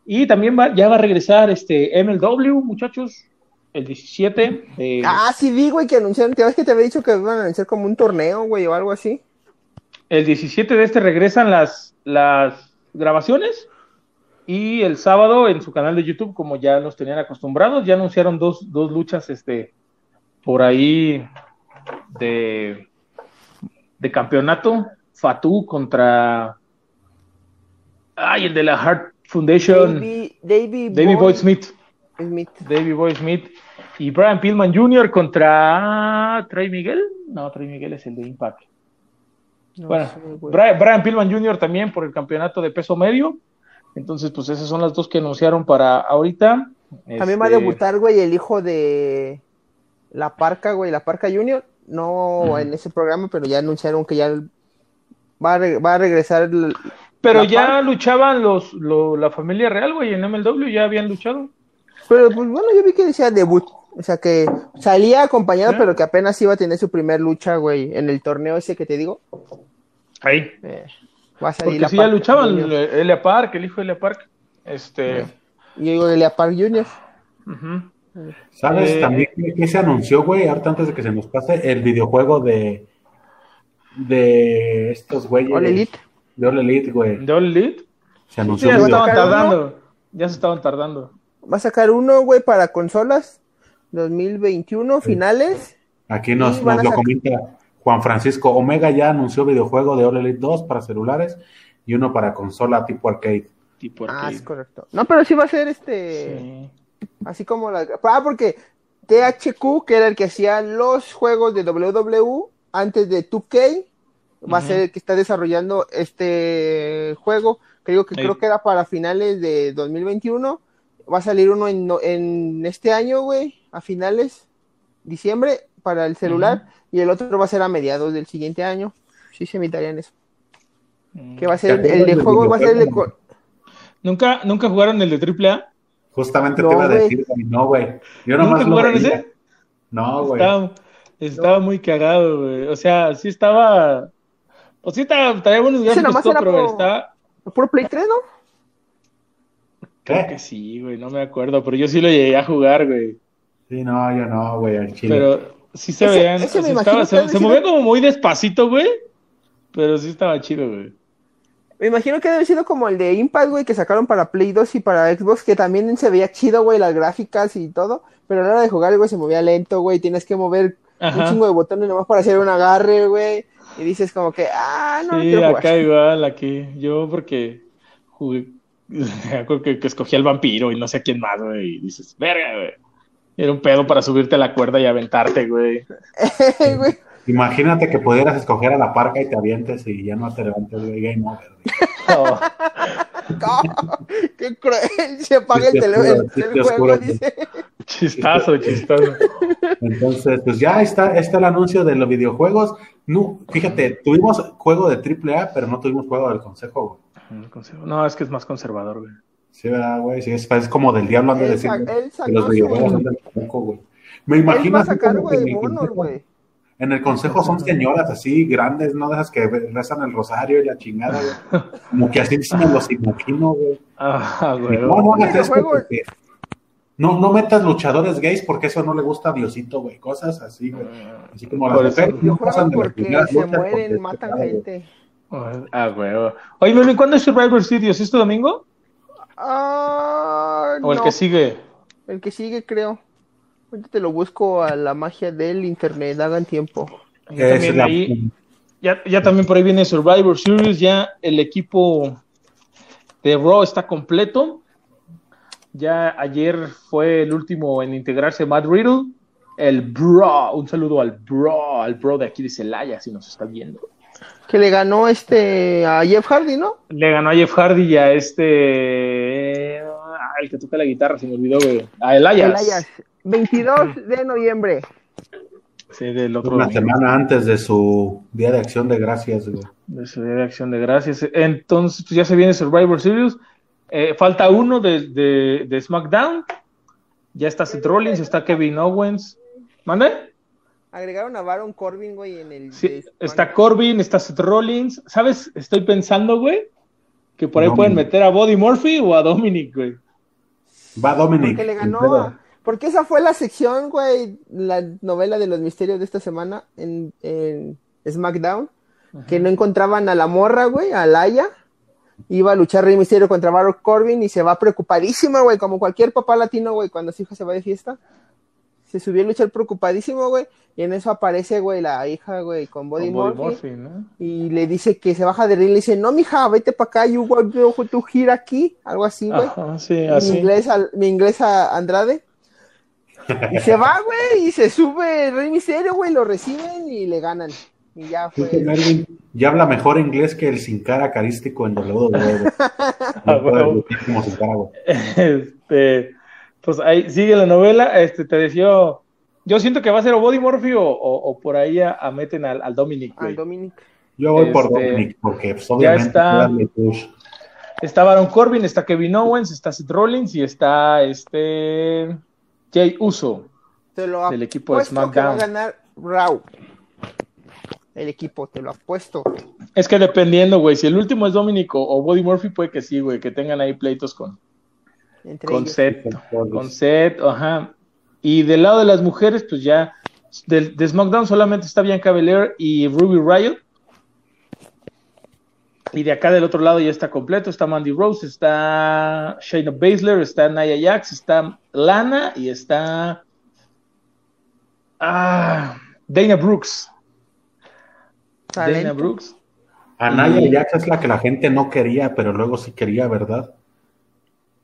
Y también va, ya va a regresar este MLW, muchachos, el 17 de, Ah, sí vi, güey, que anunciaron. ¿Te ves que te había dicho que iban a anunciar como un torneo, güey, o algo así? el 17 de este regresan las, las grabaciones. Y el sábado en su canal de YouTube, como ya nos tenían acostumbrados, ya anunciaron dos, dos luchas este, por ahí de, de campeonato. Fatu contra. Ay, el de la Heart Foundation. Davey, Davey, Davey Boy Smith. Smith. Davey Boy Smith. Y Brian Pillman Jr. contra Trey Miguel. No, Trey Miguel es el de Impact. No Bueno. Brian, Brian Pillman Jr. también por el campeonato de peso medio. Entonces, pues esas son las dos que anunciaron para ahorita. También va a Este, debutar, güey, el hijo de La Parca, güey, La Parca Junior. No en ese programa, pero ya anunciaron que ya va a, va a regresar. el- Pero La ya Par- luchaban los, lo- la familia real, güey, en MLW ya habían luchado. Pero pues bueno, yo vi que decía debut. O sea que salía acompañado, ¿Eh? pero que apenas iba a tener su primer lucha, güey, en el torneo ese que te digo. Ahí. Eh, va a salir Porque La sí ya luchaban, eh, Elia Park, el hijo de Elia Park. Este. Y yo digo de La Park ujú. ¿Sabes Eh, también que se anunció, güey? Ahorita antes de que se nos pase, el videojuego de de estos güeyes. All Elite. De All Elite, güey. ¿De All Elite? Se Sí, anunció. ya se estaban uno? tardando. Ya se estaban tardando. Va a sacar uno, güey, para consolas 2021, finales. Aquí nos, lo comenta Juan Francisco. Omega ya anunció videojuego de All Elite 2 para celulares y uno para consola tipo arcade. Tipo Ah, arcade. es correcto. No, pero sí va a ser este. Sí. Así como la. Ah, porque THQ, que era el que hacía los juegos de WWE antes de 2K, va a ser el que está desarrollando este juego. Digo que Sí. creo que era para finales de 2021. Va a salir uno en, no- en este año, güey, a finales, diciembre, para el celular. Y el otro va a ser a mediados del siguiente año. Sí se invitarían eso. Que va a ser ¿Te el de juego, va a ser el de. ¿Nunca, ¿Nunca jugaron el de AAA? Justamente No, te iba a decir, güey, no, güey. Yo ¿Nunca nomás lo jugaron ese? No, güey. Estaba, estaba muy cagado, güey. O sea, sí estaba. Pues sí estaba, traía buenos gráficos, nomás todo, era pero por- está. ¿Puro Play 3, no? Creo ¿Qué? que sí, güey, no me acuerdo, pero yo sí lo llegué a jugar, güey. Sí, no, yo no, güey, al chile. Pero sí se Ese- veían. ese o me estaba- se, movía como muy despacito, güey. Pero sí estaba chido, güey. Me imagino que debe sido como el de Impact, güey, que sacaron para Play 2 y para Xbox, que también se veía chido, güey, las gráficas y todo, pero a la hora de jugar, güey, se movía lento, güey, tienes que mover un chingo de botones nomás para hacer un agarre, güey, y dices como que, ah, no, no Sí, jugar. acá igual, aquí. Yo porque jugué. que, que escogí al vampiro y no sé a quién más, güey. Y dices, verga, güey. Era un pedo para subirte a la cuerda y aventarte, güey. Güey, Imagínate que pudieras escoger a la parca y te avientes y ya no te levantes, güey, game over. güey. No, qué cruel, se apaga el, dice. chistazo, chistazo. Entonces, pues ya está, está el anuncio de los videojuegos. No, fíjate, tuvimos juego de AAA, pero no tuvimos juego del consejo, güey. No, es que es más conservador, güey. Sí, ¿verdad, güey? Sí, es, es como del diablo de Él decir él que los su- videojuegos son del consejo, güey. Me Él imagino va a sacar, que en güey, el bonos, consejo- güey. En el consejo son señoras así grandes, ¿no? De esas que rezan el rosario y la chingada, güey. Como que así se me los imagino, güey. Ah, güey. No, no porque- No, no metas luchadores gays porque eso no le gusta a Diosito, güey. Cosas así, güey. Así como las mujeres no pasan de porque primeras se porque mueren, es matan güey. gente. Ah, güey. Oye, ¿cuándo es Survivor Series? ¿Este domingo? Ah, ¿O el que sigue? El que sigue, creo. Ahorita te lo busco a la magia del internet, hagan tiempo. También es la- ahí- Ya, ya también por ahí viene Survivor Series, ya el equipo de Raw está completo. Ya ayer fue el último en integrarse Matt Riddle, el Bro, un saludo al Bro, al Bro de aquí de Celaya, si nos está viendo. Que le ganó este a Jeff Hardy, ¿no? Le ganó a Jeff Hardy y a este, ah, el que toca la guitarra, se me olvidó, güey, a Elias. Elias. 22 de noviembre. Sí, del otro Una domingo. semana antes de su Día de Acción de Gracias, güey. de su Día de acción de gracias. Entonces, pues ya se viene Survivor Series. Eh, falta uno de, de, de SmackDown. Ya está Seth Rollins, está Kevin Owens. ¿Mande? Agregaron a Baron Corbin, güey, en el. Sí, de está Corbin, está Seth Rollins. ¿Sabes? Estoy pensando, güey, que por ahí Dominic. pueden meter a Body Murphy o a Dominic, güey. Va Dominic. Porque le ganó a- Porque esa fue la sección, güey, la novela de los misterios de esta semana en, en SmackDown, que no encontraban a la morra, güey, a Laia. Iba a luchar Rey Misterio contra Baron Corbin y se va preocupadísima, güey, como cualquier papá latino, güey, cuando su hija se va de fiesta. Se subió a luchar preocupadísimo, güey, y en eso aparece, güey, la hija, güey, con Body, Con y le dice que se baja de ring y le dice, no, mija, vete para acá, you want to here aquí, algo así, güey. Ajá, sí, mi así. inglés, al- mi inglés a Andrade. Y se va, güey, y se sube Rey Misterio, güey, lo reciben y le ganan. Y ya fue. ya habla mejor inglés que el sin cara carístico en WWE. lucir como sin cara, güey. Este, pues ahí sigue la novela. Este, te decía, yo siento que va a ser o Body Murphy o, o- o por ahí a, a meten al, al Dominic, güey. Al Dominic. Yo voy por Este, Dominic, porque pues, obviamente está. darle push. Está Baron Corbin, está Kevin Owens, está Seth Rollins y está este Jay Uso. Te lo Del equipo de apuesto que va a SmackDown. ganar Raw. El equipo, te lo apuesto. Es que dependiendo, güey, si el último es Dominic o, Body Murphy, puede que sí, güey, que tengan ahí pleitos con, Entre con ellos. Seth. Con Con Seth, ajá. Y del lado de las mujeres, pues ya, del- de, SmackDown solamente está Bianca Belair y Ruby Riot. Y de acá del otro lado ya está completo, está Mandy Rose, está Shayna Baszler, está Nia Jax, está Lana y está ah, Dana Brooks. Dana Talento. Brooks. Anaya Jax es la que la gente no quería, pero luego sí quería, ¿verdad?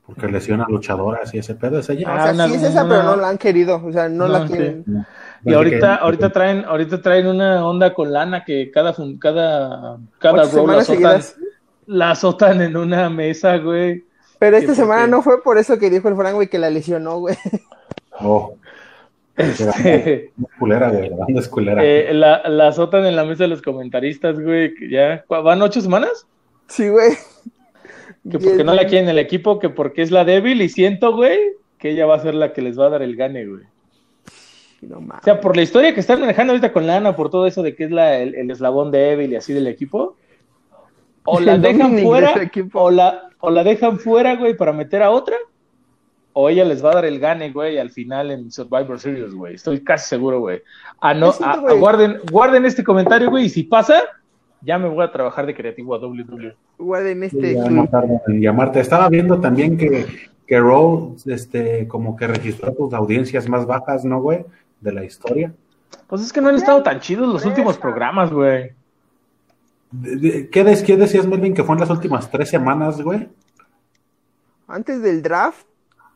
Porque lesiona luchadoras y ese pedo es ella. O Ah, sea, una- sí es esa, una- pero no la han querido. O sea, no, No, la sí. quieren. Y ahorita, ahorita traen, ahorita traen una onda con lana que cada fun- cada, cada Raw la azotan, seguidas. la azotan en una mesa, güey. Pero esta porque- semana no fue por eso que dijo el Frank, güey, que la lesionó, güey. Oh, Este, es culera, güey. La banda es culera. eh, la, la azotan en la mesa de los comentaristas, güey. Ya, ¿cu- ¿van ocho semanas? Sí, güey. Que porque no la quieren en el equipo, que porque es la débil y siento, güey, que ella va a ser la que les va a dar el gane, güey. No. O sea, por la historia que están manejando ahorita con Lana, por todo eso de que es la, el, el eslabón débil y así del equipo, o la dejan de fuera, o la, o la dejan fuera, güey, para meter a otra, o ella les va a dar el gane, güey, al final en Survivor Series, güey. Estoy casi seguro, güey. Ah, no, Yo siento, a- a- güey. guarden, guarden este comentario, güey, y si pasa, ya me voy a trabajar de creativo a WWE. Guarden este. Tardan en llamarte. Estaba viendo también que, que Raw, este, como que registró tus audiencias más bajas, ¿no, güey? De la historia. Pues es que no han estado tan chidos los últimos programas, güey. De- de- ¿Qué, des- qué decías, Melvin, que fue en las últimas tres semanas, güey? Antes del draft,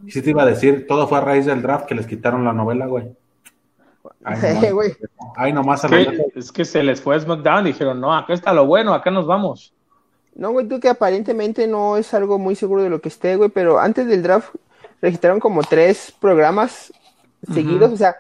Y sí te iba a decir, todo fue a raíz del draft que les quitaron la novela, güey. Ay, nomás, güey. Ay, nomás a Es los- que, es que se les fue a SmackDown y dijeron, no, acá está lo bueno, acá nos vamos. No, güey, tú que aparentemente no es algo muy seguro de lo que esté, güey, pero antes del draft registraron como tres programas seguidos, o sea,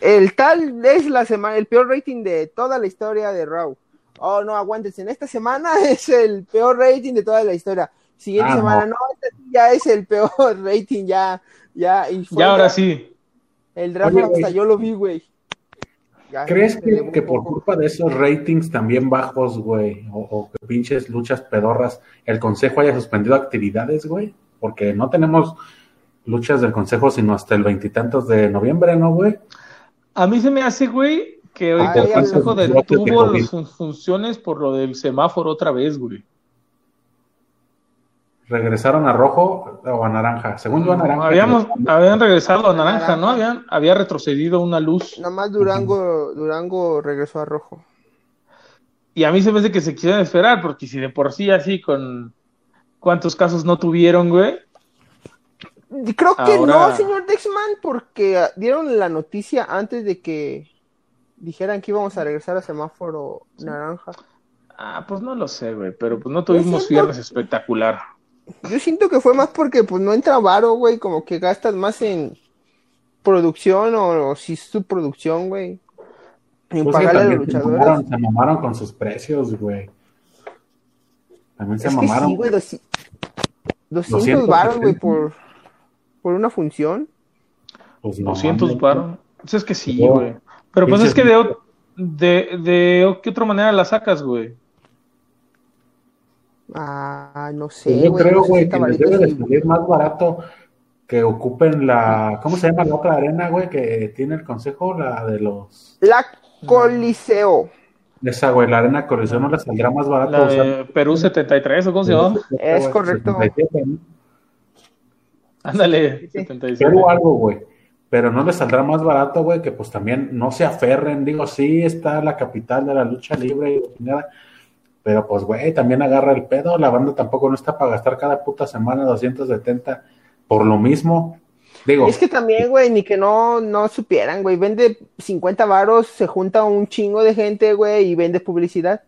el tal es la semana, el peor rating de toda la historia de Raw. Oh, no, aguántense, en esta semana es el peor rating de toda la historia. Siguiente Ah, semana, no. no, este sí ya es el peor rating, ya, ya, y fue Ya ahora sí. El draft Oye, hasta güey. yo lo vi, güey. Ya, ¿Crees se que, por culpa de esos ratings también bajos, güey, o, o que pinches luchas pedorras, el consejo haya suspendido actividades, güey? Porque no tenemos luchas del consejo sino hasta el veintitantos de noviembre, ¿no, güey? A mí se me hace, güey, que ahorita Ay, el consejo detuvo las fun- funciones por lo del semáforo otra vez, güey. ¿Regresaron a rojo o a naranja? Según yo, a naranja. Habíamos, habían regresado a naranja, ¿no? Habían, había retrocedido una luz. Nada más Durango, Durango regresó a rojo. Y a mí se me hace que se quisieran esperar, porque si de por sí así con cuántos casos no tuvieron, güey. Creo que Ahora- no, señor Dexman, porque ah, dieron la noticia antes de que dijeran que íbamos a regresar a semáforo naranja. Ah, pues no lo sé, güey, pero pues no tuvimos viernes espectacular. Yo siento que fue más porque pues no entra varo, güey, como que gastas más en producción o, o si es tu producción, güey. En Pues que pagarle a los se luchadores. mamaron, se mamaron con sus precios, güey. También se Es que mamaron. sí, güey, doci- 200 200 baros, güey, por, por una función. Pues no 200 mames. baros. Pues es que sí, güey. Pero pues es que de, de, de qué otra manera la sacas, güey. Ah, no Pues sé, yo güey. creo, güey, 60 que les debe de salir más barato que ocupen la. ¿Cómo se llama la otra arena, güey? Que tiene el consejo, la de los. La Coliseo. Esa, güey, la arena Coliseo no le saldrá más barato. La de Perú 73, ¿o cómo se llama? Es correcto. 77, ¿no? Ándale, Sí. 77. Pero algo, güey. Pero no le saldrá más barato, güey, que pues también no se aferren. Digo, sí, está la capital de la lucha libre y la chingada, Pero pues, güey, también agarra el pedo. La banda tampoco no está para gastar cada puta semana 270 por lo mismo. Digo, Es que también, güey, ni que no, no supieran, güey. Vende 50 varos, se junta un chingo de gente, güey, y vende publicidad.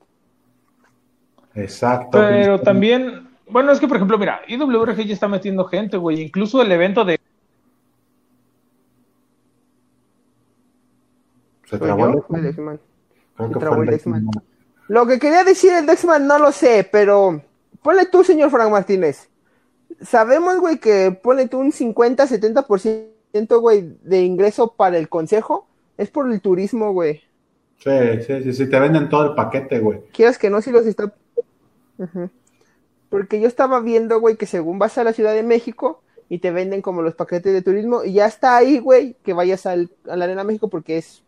exacto. Pero también, bueno, es que por ejemplo, mira, IWRG ya está metiendo gente, güey. Incluso el evento de. Se trabó el. Creo se que trabó fue el. Lo que quería decir el Dexman no lo sé, pero ponle tú, señor Frank Martínez. Sabemos, güey, que ponle tú un 50-70%, güey, de ingreso para el consejo. Es por el turismo, güey. Sí, sí, sí, sí, te venden todo el paquete, güey. Quieras que no, si los está... Porque yo estaba viendo, güey, que según vas a la Ciudad de México y te venden como los paquetes de turismo y ya está ahí, güey, que vayas al, a la Arena México porque es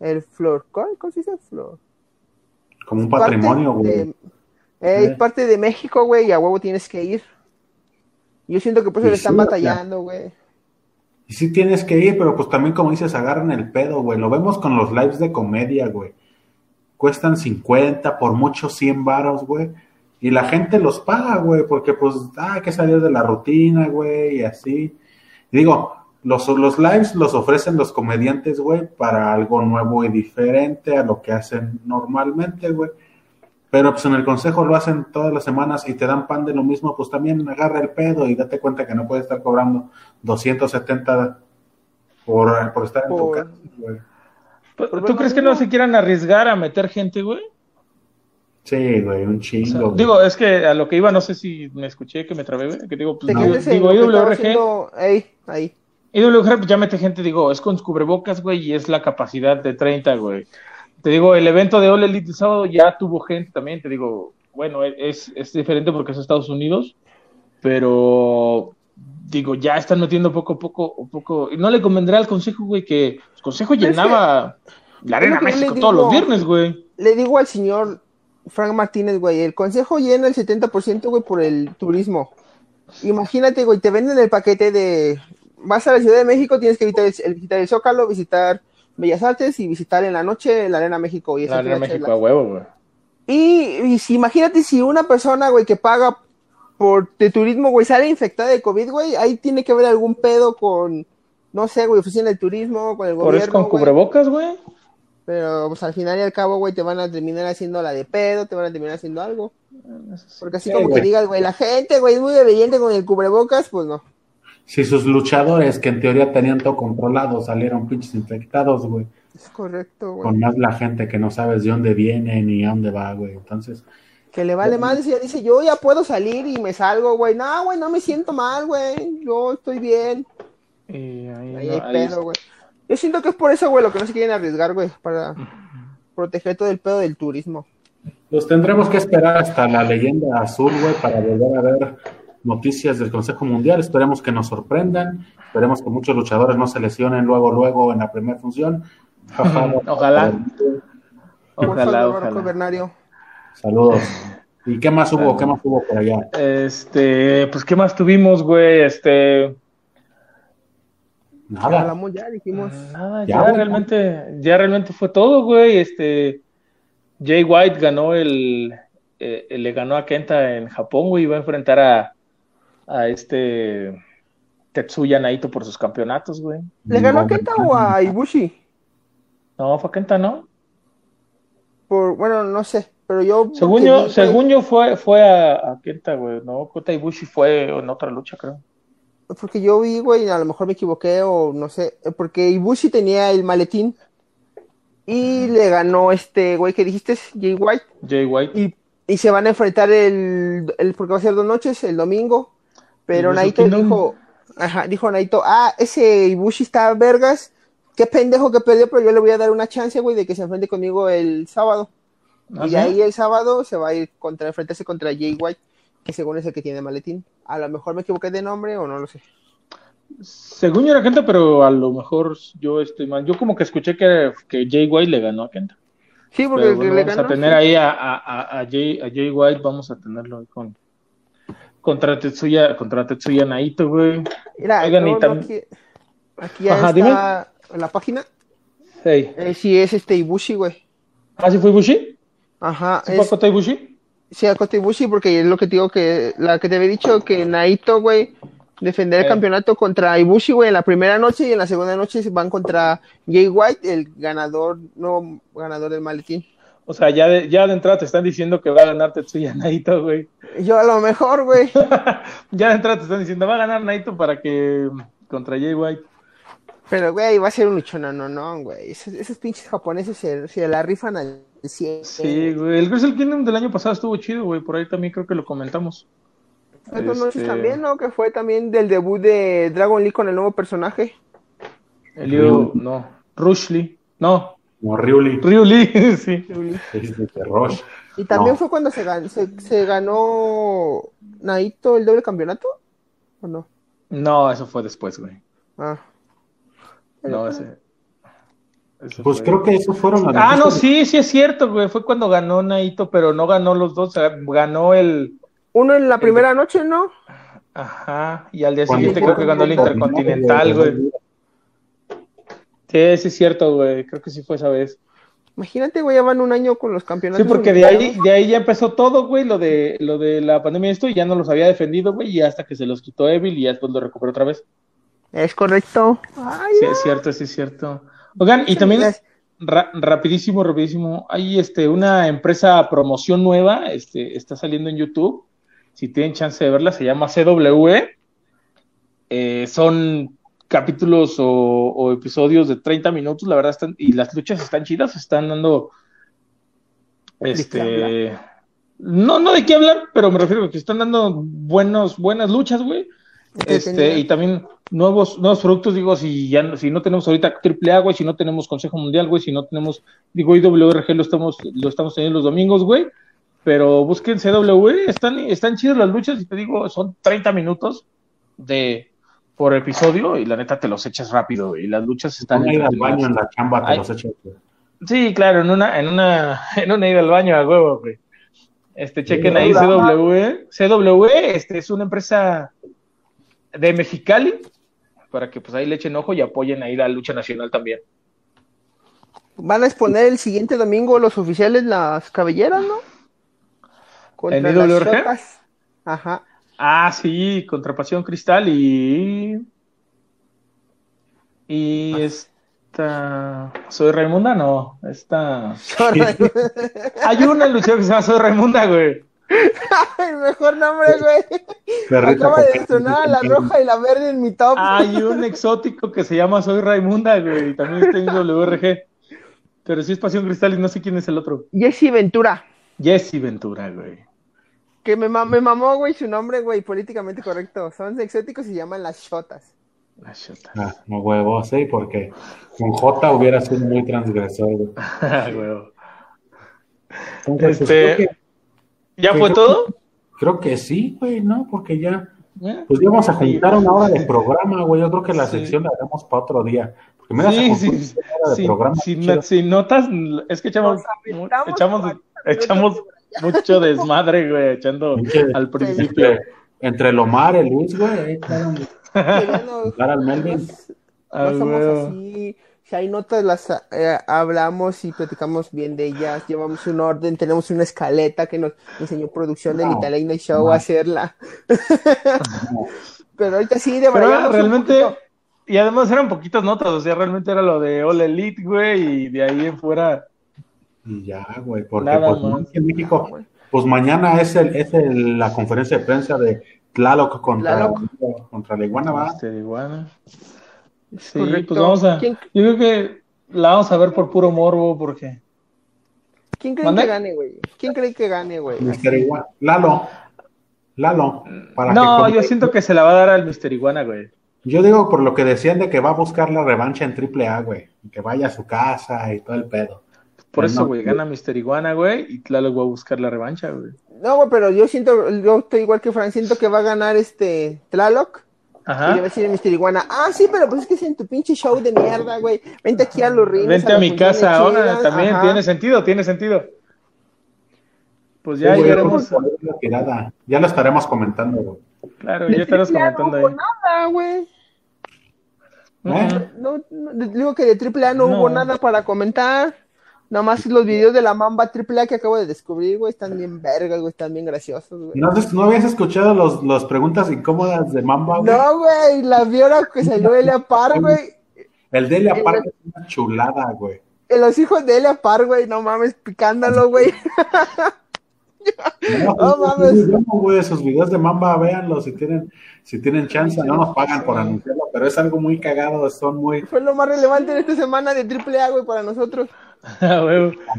el flor... ¿Cómo, cómo se dice? Flor. Como un patrimonio, güey. eh, es Sí. parte de México, güey, y a huevo tienes que ir. Yo siento que por eso Y le están sí, batallando, güey. Y sí tienes que ir, pero pues también como dices, agarran el pedo, güey. Lo vemos con los lives de comedia, güey. Cuestan 50, por mucho 100 varos, güey. Y la gente los paga, güey, porque pues, ah, hay que salir de la rutina, güey, y así. Y digo, los, los lives los ofrecen los comediantes, güey, para algo nuevo y diferente a lo que hacen normalmente, güey. Pero pues en el consejo lo hacen todas las semanas y te dan pan de lo mismo, pues también agarra el pedo y date cuenta que no puedes estar cobrando 270 por, por estar en tu casa, güey. ¿Tú bueno, crees que no. no se quieran arriesgar a meter gente, güey? Sí, güey, un O chingo. sea, güey. digo, es que a lo que iba, no sé si me escuché que me trabé, güey. Que digo, pues, Te digo, digo, lo que estaba IWRG, haciendo- Ey, ahí. IWRG pues, ya mete gente, digo, es con cubrebocas, güey, y es la capacidad de 30, güey. Te digo, el evento de All Elite el sábado ya tuvo gente también, te digo, bueno, es, es diferente porque es Estados Unidos, pero digo, ya están metiendo poco a poco, poco, y no le convendrá al consejo, güey, que el consejo llenaba la Arena México todos los viernes, güey. Le digo al señor Frank Martínez, güey, el consejo llena el 70%, güey, por el turismo. Imagínate, güey, te venden el paquete de... Vas a la Ciudad de México, tienes que visitar el, visitar el Zócalo, visitar Bellas Artes y visitar en la noche la Arena México. Y La Arena México a huevo, güey. Y, y si imagínate si una persona, güey, que paga por de turismo, güey, sale infectada de COVID, güey, ahí tiene que haber algún pedo con, no sé, güey, oficina del turismo, con el Por gobierno. eso con güey. cubrebocas, güey. Pero pues al final y al cabo, güey, te van a terminar haciendo la de pedo, te van a terminar haciendo algo. Porque así Sí, como güey. que digas, güey, la gente, güey, es muy obediente con el cubrebocas, pues no. Si sus luchadores, que en teoría tenían todo controlado, salieron pinches infectados, güey. Es correcto, güey. Con más la gente que no sabes de dónde viene ni a dónde va, güey. Entonces, Que le vale mal, ya dice, yo ya puedo salir y me salgo, güey. No, güey, no me siento mal, güey. Yo estoy bien. Y ahí, Ahí no, hay ahí pedo, güey. Yo siento que es por eso, güey, lo que no se quieren arriesgar, güey, para proteger todo el pedo del turismo. los tendremos que esperar hasta la leyenda azul, güey, para volver a ver noticias del Consejo Mundial. Esperemos que nos sorprendan. Esperemos que muchos luchadores no se lesionen luego, luego en la primera función. Jaja, Ojalá. Ojalá, ojalá. Saludos. ¿Y qué más hubo? ¿Qué más hubo por allá? Este, pues, ¿qué más tuvimos, güey? Este, Nada. Hablamos ya, dijimos. nada, Ya, realmente, ya realmente fue todo, güey. Este, Jay White ganó el, eh, le ganó a Kenta en Japón, güey, iba a enfrentar a, a este Tetsuya Naito por sus campeonatos, güey. ¿Le ganó a No, Kenta o a Ibushi? No, fue a Kenta, ¿no? Por, bueno, no sé, pero yo. Según yo, según yo fue, fue a, a Kenta, güey, no, Kota Ibushi fue en otra lucha, creo. Porque yo vi, güey, a lo mejor me equivoqué o no sé. Porque Ibushi tenía el maletín y le ganó este güey que dijiste, Jay White. Jay White. Y, y se van a enfrentar el, el. Porque va a ser dos noches, el domingo. Pero ¿El Naito Kingdom? dijo, ajá, dijo Naito, ah, ese Ibushi está vergas, qué pendejo que perdió, pero yo le voy a dar una chance, güey, de que se enfrente conmigo el sábado. ¿Ah, y de ahí el sábado se va a ir contra enfrentarse contra Jay White, que según es el que tiene maletín. A lo mejor me equivoqué de nombre o no lo sé. Según yo era Kenta, pero a lo mejor yo estoy mal. Yo como que escuché que, que Jay White le ganó a Kenta. Sí, porque Pero bueno, le vamos ganó. a tener sí. ahí a, a, a, a Jay, a Jay White, vamos a tenerlo ahí con contra Tetsuya, contra Tetsuya Naito, güey. Mira, Oigan, y tam- aquí, aquí ya Ajá, está en la página. Hey. Eh, sí, es este Ibushi, güey. ¿Ah, sí fue Ibushi? Ajá, ¿Sí fue es, Kota Ibushi? sí, Akota Ibushi, porque es lo que te digo que, la que te había dicho que Naito, güey, defender el Eh. campeonato contra Ibushi, güey, en la primera noche y en la segunda noche se van contra Jay White, el ganador, no ganador del maletín. O sea, ya de, ya de entrada te están diciendo que va a ganar Tetsuya Naito, güey. Yo a lo mejor, güey. ya de entrada te están diciendo, va a ganar Naito para que contra Jay White. Pero, güey, va a ser un no, no, güey. Esos, esos pinches japoneses se, se la rifan al 100. Sí, güey. El Wrestle Kingdom del año pasado estuvo chido, güey. Por ahí también creo que lo comentamos. Este, también, ¿no? Que fue también del debut de Dragon Lee con el nuevo personaje. Elio, no. Rush Lee. No, Como. Ryu Lee, sí. Es de Rush. Y también No. fue cuando se, gan- se, se ganó Naito el doble campeonato. ¿O no? No, eso fue después, güey. Ah. No, ese. ese Pues fue- creo que esos fueron las Ah, no, sí, sí es cierto, güey. Fue cuando ganó Naito, pero no ganó los dos. ganó el. Uno en la primera noche, ¿no? Ajá. Y al día siguiente creo que ganó el Intercontinental, güey. Sí, sí es cierto, güey. Creo que sí fue esa vez. Imagínate, güey, ya van un año con los Sí, campeonatos. porque de ahí, de ahí ya empezó todo, güey, lo de, lo de la pandemia y esto, y ya no los había defendido, güey, y hasta que se los quitó Evil y ya después lo recuperó otra vez. Es correcto. Ay, Sí, es cierto, sí es cierto. Oigan, y también, ra- rapidísimo, rapidísimo, hay este, una empresa promoción nueva, este, está saliendo en YouTube, si tienen chance de verla, se llama CWE, Eh, son capítulos o, o episodios de 30 minutos, la verdad, están, y las luchas están chidas, están dando, este, no, no de qué hablar, pero me refiero a que están dando buenos, buenas luchas, güey. Este, y también nuevos, nuevos productos, digo, si ya no- si no tenemos ahorita triple A, güey, si no tenemos Consejo Mundial, güey, si no tenemos, digo, IWRG lo estamos, lo estamos teniendo los domingos, güey, pero busquen CW, están, están chidas las luchas, y te digo, son 30 minutos de por episodio, y la neta te los echas rápido, y las luchas están Van a ir al baño en la chamba, te Ay. los echas. Sí, claro, en una, en una, en una ida al baño a huevo, güey. Este, chequen Sí, ahí. CW. CW, este es una empresa de Mexicali, para que pues ahí le echen ojo y apoyen ahí la lucha nacional también. Van a exponer el siguiente domingo los oficiales las cabelleras, ¿no? Contra ¿En las. Ajá. Ah, sí, contra Pasión Cristal y. Y esta. Soy Raimunda, no. Esta. Hay una luchadora que se llama Soy Raimunda, güey. El mejor nombre, güey. Acaba de sonar la roja y la verde en mi top. Hay un exótico que se llama Soy Raimunda, güey. y También está en WRG. Pero sí es Pasión Cristal y no sé quién es el otro. Jesse Ventura. Jesse Ventura, güey. Que me, ma- me mamó, güey, su nombre, güey, políticamente correcto. Son exóticos y se llaman las Shotas. La chota. Ah, no huevo, sí, porque con J hubiera sido muy transgresor, güey. Entonces, pues, Este- que, ¿Ya fue creo todo? creo que sí, güey, ¿no? Porque ya, ¿Eh? pues ya vamos a juntar una hora de programa, güey. Yo creo que la Sí. sección la haremos para otro día. Porque me Sí, sí, sí. una hora de Sin, programa. sin- chido. sin notas, es que echamos, echamos, echamos mucho desmadre, güey, echando al principio. Entre, entre el Omar, el Luis, güey, ahí al Melvin. Ah, no somos güey. así. Si hay notas, las eh, hablamos y platicamos bien de ellas. Llevamos un orden, tenemos una escaleta que nos enseñó producción del No, Italiano Show no. a hacerla. Pero ahorita sí, de Pero verdad. realmente, y además eran poquitas notas, o sea, realmente era lo de All Elite, güey, y de ahí en fuera. Y ya, güey, porque Nada pues, más. en México, pues mañana es el, es el, la conferencia de prensa de Tlaloc contra, Tlaloc. contra la iguana, ¿va? Este, de iguana. Sí, correcto. pues vamos a. ¿Quién- Yo creo que la vamos a ver por puro morbo, porque. ¿Quién cree que gane, güey? ¿Quién cree que gane, güey? Mister Iguana. Lalo. Lalo. Para No, que yo siento que se la va a dar al Mister Iguana, güey. Yo digo por lo que decían de que va a buscar la revancha en Triple A, güey. Que vaya a su casa y todo el pedo. Por No, eso, no. güey, gana Mister Iguana, güey, y Tlaloc va a buscar la revancha, güey. No, güey, pero yo siento, yo estoy igual que Frank, siento que va a ganar este Tlaloc. Y le va a Ajá. decir a Mr. Iguana, ah, sí, pero pues es que es en tu pinche show de mierda, güey. Vente aquí a los rings. Vente a mi casa ahora, chidas". también Ajá. tiene sentido, tiene sentido. Pues ya Sí, llegaremos, la tirada. Ya lo estaremos comentando, güey. claro, ya estaremos triple A comentando no ahí. hubo nada, güey. ¿Eh? No, no, digo que de AAA no, No. hubo nada para comentar. Nada más los videos de la Mamba AAA que acabo de descubrir, güey, están bien vergas, güey, están bien graciosos, güey. ¿No, habías escuchado los, los preguntas incómodas de Mamba, güey? No, güey, la viola que salió Elia Par, güey. El de él aparte es una chulada, güey. Los hijos de Elia Par, güey, no mames, picándolo, güey. No, No es muy mames. güey, esos videos de Mamba, véanlos si tienen, si tienen chance, no nos pagan por anunciarlo, pero es algo muy cagado, son muy Fue lo más relevante en esta semana de AAA, güey, para nosotros.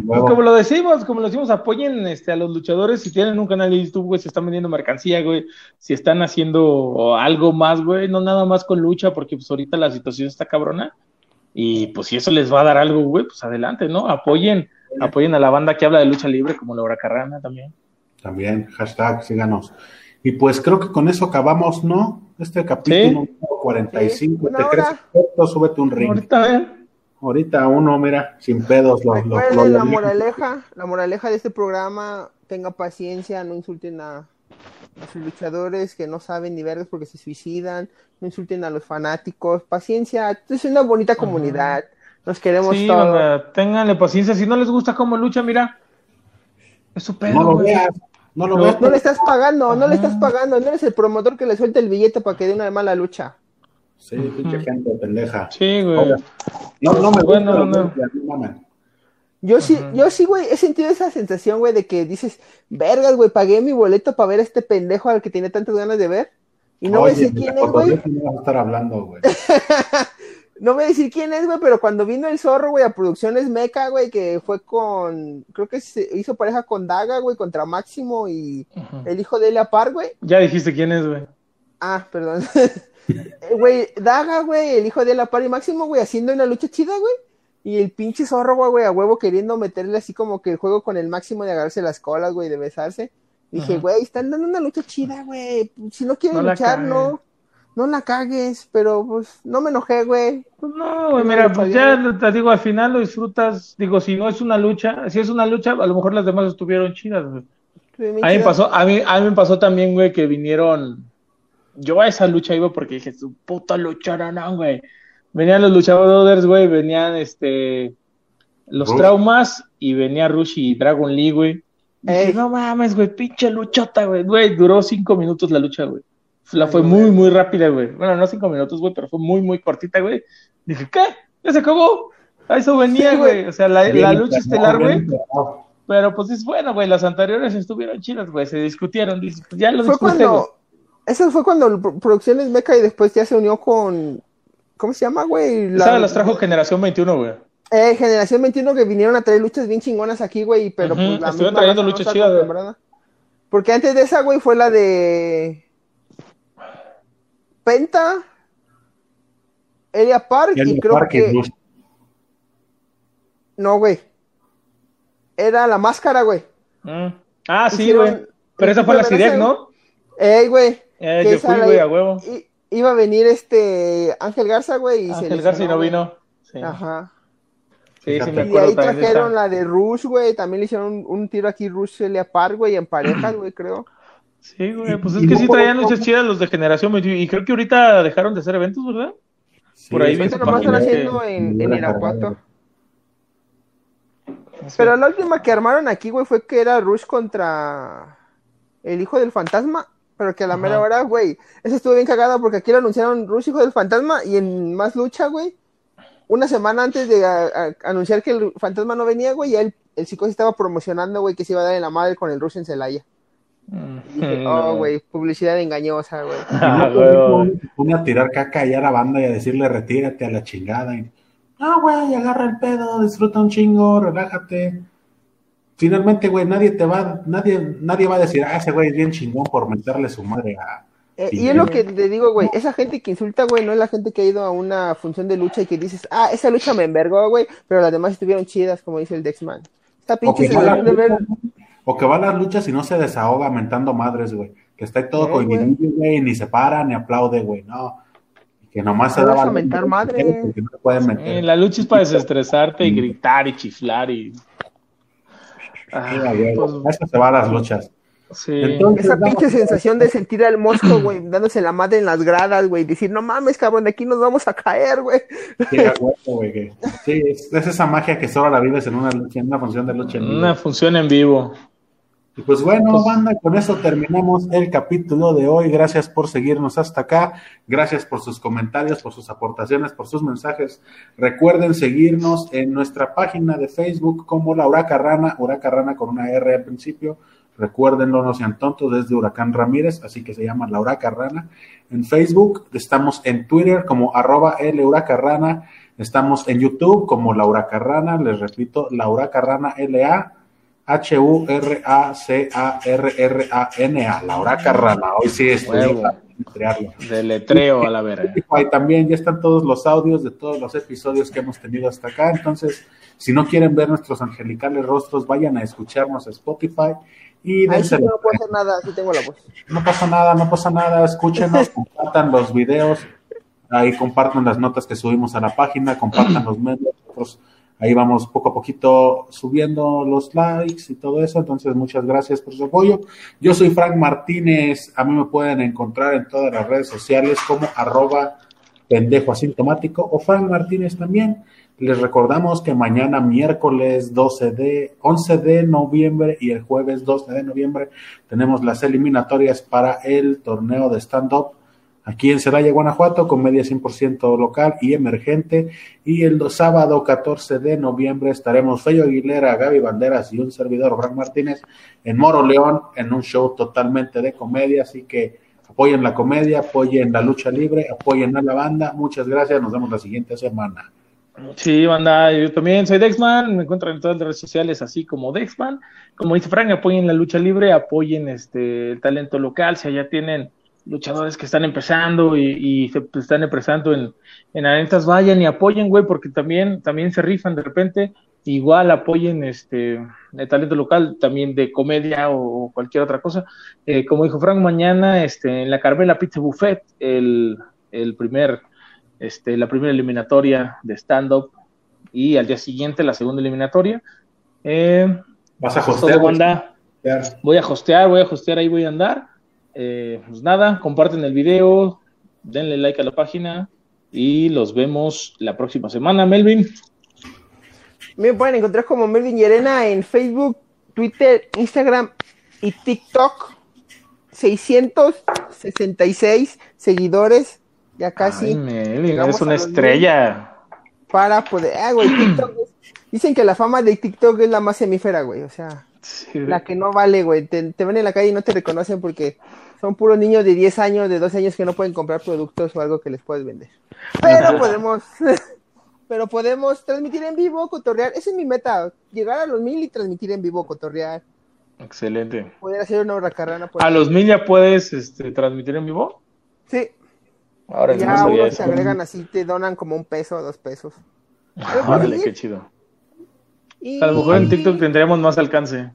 Pues como lo decimos, como lo decimos, apoyen este, a los luchadores. Si tienen un canal de YouTube, güey, si están vendiendo mercancía, güey, si están haciendo algo más, güey, no nada más con lucha, porque pues ahorita la situación está cabrona. Y pues si eso les va a dar algo, güey, pues adelante, ¿no? Apoyen, apoyen a la banda que habla de lucha libre, como Laura Carrana también. También, hashtag, síganos. Y pues creo que con eso acabamos, ¿no? Este capítulo Sí. número 45. Sí, ¿Te crees? Súbete un ring. Ahorita, ¿eh? Ahorita uno, mira, sin pedos. Lo, lo- la moraleja, la moraleja de este programa, tenga paciencia, no insulten a, a sus luchadores que no saben ni verdes porque se suicidan, no insulten a los fanáticos, paciencia, es una bonita comunidad, nos queremos Sí, todos. banda, ténganle paciencia. Si no les gusta cómo lucha, mira, es su pedo, no lo veas, no lo No, veas. No le estás pagando, no le estás pagando, no eres el promotor que le suelta el billete para que dé una mala lucha. Sí, pinche gente pendeja. Sí, güey. No, no me gusta. Bueno, la no. no mames. Yo sí, yo sí, güey, he sentido esa sensación, güey, de que dices, vergas, güey, pagué mi boleto para ver a este pendejo al que tiene tantas ganas de ver. Y no voy a decir de quién es, güey. no a estar hablando, güey. No voy a decir quién es, güey, pero cuando vino el zorro, güey, a Producciones Meca, güey, que fue con, creo que se hizo pareja con Daga, güey, contra Máximo y el hijo de Elia Par, güey. Ya dijiste quién es, güey. Ah, perdón. Eh, Güey, Daga, güey, el hijo de Elia Par y Máximo, güey, haciendo una lucha chida, güey. Y el pinche zorro, güey, a huevo queriendo meterle así como que el juego con el Máximo de agarrarse las colas, güey, de besarse. Dije, güey, están dando una lucha chida, güey. Si no la luchar, no. No la cagues, pero pues no me enojé, güey. Pues no, güey, No, mira, pues ya te digo, al final lo disfrutas. Digo, si no es una lucha, si es una lucha, a lo mejor las demás estuvieron chidas, güey. A mí me pasó, a mí, a mí me pasó también, güey, que vinieron. Yo a esa lucha iba porque dije, su puta lucha, no, no, güey. Venían los luchadores, güey, venían este. Los traumas y venía Rush y Dragon Lee, güey. Dije, Ey. no mames, güey, pinche luchota, güey. Güey, duró cinco minutos la lucha, güey. La Ay, fue muy, muy rápida, güey. Bueno, no cinco minutos, güey, pero fue muy, muy cortita, güey. Dije, ¿qué? ¿Ya se acabó? A eso venía, Sí, güey. O sea, la, la lucha estelar, güey. Pero pues es bueno, güey. Las anteriores estuvieron chidas, güey. Se discutieron. pues, ya lo Fue discuté, güey. cuando. Eso fue cuando Producciones Meca y después ya se unió con. ¿Cómo se llama, güey? La- Esa las trajo Generación 21, güey. Eh, Generación 21 que vinieron a traer luchas bien chingonas aquí, güey, pero Ujú, pues la estuvieron misma trayendo luchas está chidas. Porque antes de esa, güey, fue la de Penta, Elia Park Y creo parque, que Rush. no, güey. Era la máscara, güey. Mm. Ah, sí, güey. Pero esa fue la esa- ¿no? Ey, güey. Eh, yo fui, güey, a huevo. i- Iba a venir este Ángel Garza, güey, y se Ángel Garza y no vino. Sí, Ajá. sí, sí me Y de acuerdo ahí también de trajeron la de Rush, güey. También le hicieron un, un tiro aquí Rush Elia Park, güey, en parejas, güey, creo. Sí, güey. Pues Y- es y que no sí traían luchas chidas los de Generación 21. Y creo que ahorita dejaron de hacer eventos, ¿verdad? Sí, Por ahí vi su nomás están que- haciendo en, en Irapuato. Pero la última que armaron aquí, güey, fue que era Rush contra el hijo del fantasma. Pero que a la Ajá. mera hora, güey, eso estuvo bien cagado porque aquí lo anunciaron Rush, hijo del fantasma, y en más lucha, güey, una semana antes de a- a- anunciar que el fantasma no venía, güey, ya el, el psicosis estaba promocionando, güey, que se iba a dar en la madre con el Rush en Celaya. Mm, Y dije, no. oh, güey, publicidad engañosa, güey. Ah, pone a tirar caca y a la banda y a decirle retírate a la chingada. Y, no, güey, agarra el pedo, disfruta un chingo, relájate. Finalmente, güey, nadie te va, nadie, nadie va a decir, ah, ese güey es bien chingón por meterle su madre a. Eh, y es lo que te digo, güey, esa gente que insulta, güey, no es la gente que ha ido a una función de lucha y que dices, ah, esa lucha me envergó, güey, pero las demás estuvieron chidas, como dice el Dexman. Esta O pinche que, va a las sensación de ver, luchas, o que va a las luchas y no se desahoga mentando madres, güey. Que está ahí todo Eh, güey, ni se para, ni aplaude, güey, no. Que nomás se No vas daba a mentar madre. porque no pueden meter. Eh, la lucha es para desestresarte y gritar y chiflar y. Ah, güey, pues, eso se va a las luchas. sí. Entonces, esa vamos- pinche sensación de sentir al mosco, güey, dándose la madre en las gradas, güey, decir, no mames, cabrón, de aquí nos vamos a caer, güey. Sí, es, es esa magia que solo la vives en una lucha, en una función de lucha en vivo. Una función en vivo. Y pues bueno, Pues- banda, con eso terminamos el capítulo de hoy. Gracias por seguirnos hasta acá. Gracias por sus comentarios, por sus aportaciones, por sus mensajes. Recuerden seguirnos en nuestra página de Facebook como la Huraca Rana, Huraca Rana con una R al principio. Recuérdenlo, no sean tontos, desde Huracán Ramírez, así que se llama la Huraca Rana. En Facebook, estamos en Twitter como arroba L Huraca Rana. Estamos en YouTube como la Huraca Rana, les repito, la Huraca Rana LA. H-U-R-A-C-A-R-R-A-N-A, Laura Carrana. Hoy sí estoy. De letreo a la verga. Spotify también, ya están todos los audios de todos los episodios que hemos tenido hasta acá. Entonces, si no quieren ver nuestros angelicales rostros, vayan a escucharnos a Spotify y Ahí sí no hacer nada, sí tengo la voz. no pasa nada, no pasa nada, escúchenos, compartan los videos, ahí compartan las notas que subimos a la página, compartan los medios, nosotros ahí vamos poco a poquito subiendo los likes y todo eso, entonces muchas gracias por su apoyo. Yo soy Frank Martínez, a mí me pueden encontrar en todas las redes sociales como arroba pendejo asintomático o Frank Martínez también. Les recordamos que mañana miércoles 12 de 11 de noviembre y el jueves 12 de noviembre tenemos las eliminatorias para el torneo de stand-up aquí en Celaya, Guanajuato, comedia 100% local y emergente. Y el do- sábado 14 de noviembre estaremos Feyo Aguilera, Gaby Banderas y un servidor, Frank Martínez, en Moro León, en un show totalmente de comedia. Así que apoyen la comedia, apoyen la lucha libre, apoyen a la banda. Muchas gracias, nos vemos la siguiente semana. Sí, banda, yo también soy Dexman, me encuentran en todas las redes sociales así como Dexman. Como dice Frank, apoyen la lucha libre, apoyen este el talento local, si allá tienen luchadores que están empezando y, y se pues, están empezando en, en arenas, vayan y apoyen, güey, porque también, también se rifan de repente, igual apoyen este el talento local, también de comedia o, o cualquier otra cosa. Eh, como dijo Frank, mañana este, en la Carmela Pizza Buffet, el, el primer este, la primera eliminatoria de stand-up y al día siguiente la segunda eliminatoria. Eh, Vas a pues hostear, banda. güey. Voy a hostear, voy a hostear, ahí voy a andar. Eh, pues nada, comparten el video, denle like a la página y los vemos la próxima semana, Melvin. Me pueden encontrar como Melvin Llerena en Facebook, Twitter, Instagram y TikTok. 666 seguidores, ya Ay, casi, Melvin, eres una estrella. para poder... Ah, güey, TikTok es- Dicen que la fama de TikTok es la más semífera, güey, o sea, Sí. la que no vale, güey. Te, te ven en la calle y no te reconocen porque son puros niños de 10 años, de 12 años que no pueden comprar productos o algo que les puedes vender. Pero podemos... Pero podemos transmitir en vivo, cotorrear. Esa es mi meta, llegar a los mil y transmitir en vivo, cotorrear. Excelente. Poder hacer una huracarrana por ¿A ahí. los mil ya puedes este, transmitir en vivo? Sí, Ahora ya no unos eso. se agregan así, te donan como un peso, dos pesos. Órale, qué chido. Y A lo mejor en TikTok tendríamos más alcance.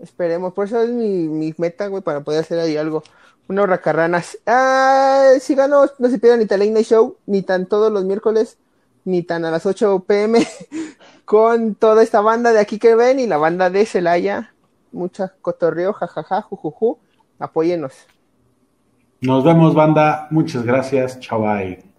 Esperemos, por eso es mi, mi meta, güey, para poder hacer ahí algo. Una huracarrana. Ah, síganos, no se pierdan ni tan Night Show, ni tan todos los miércoles, ni tan a las 8 pm, con toda esta banda de aquí que ven y la banda de Celaya. Mucha cotorreo, jajaja, jujuju. Apóyenos. Nos vemos, banda. Muchas gracias. Chao, bye.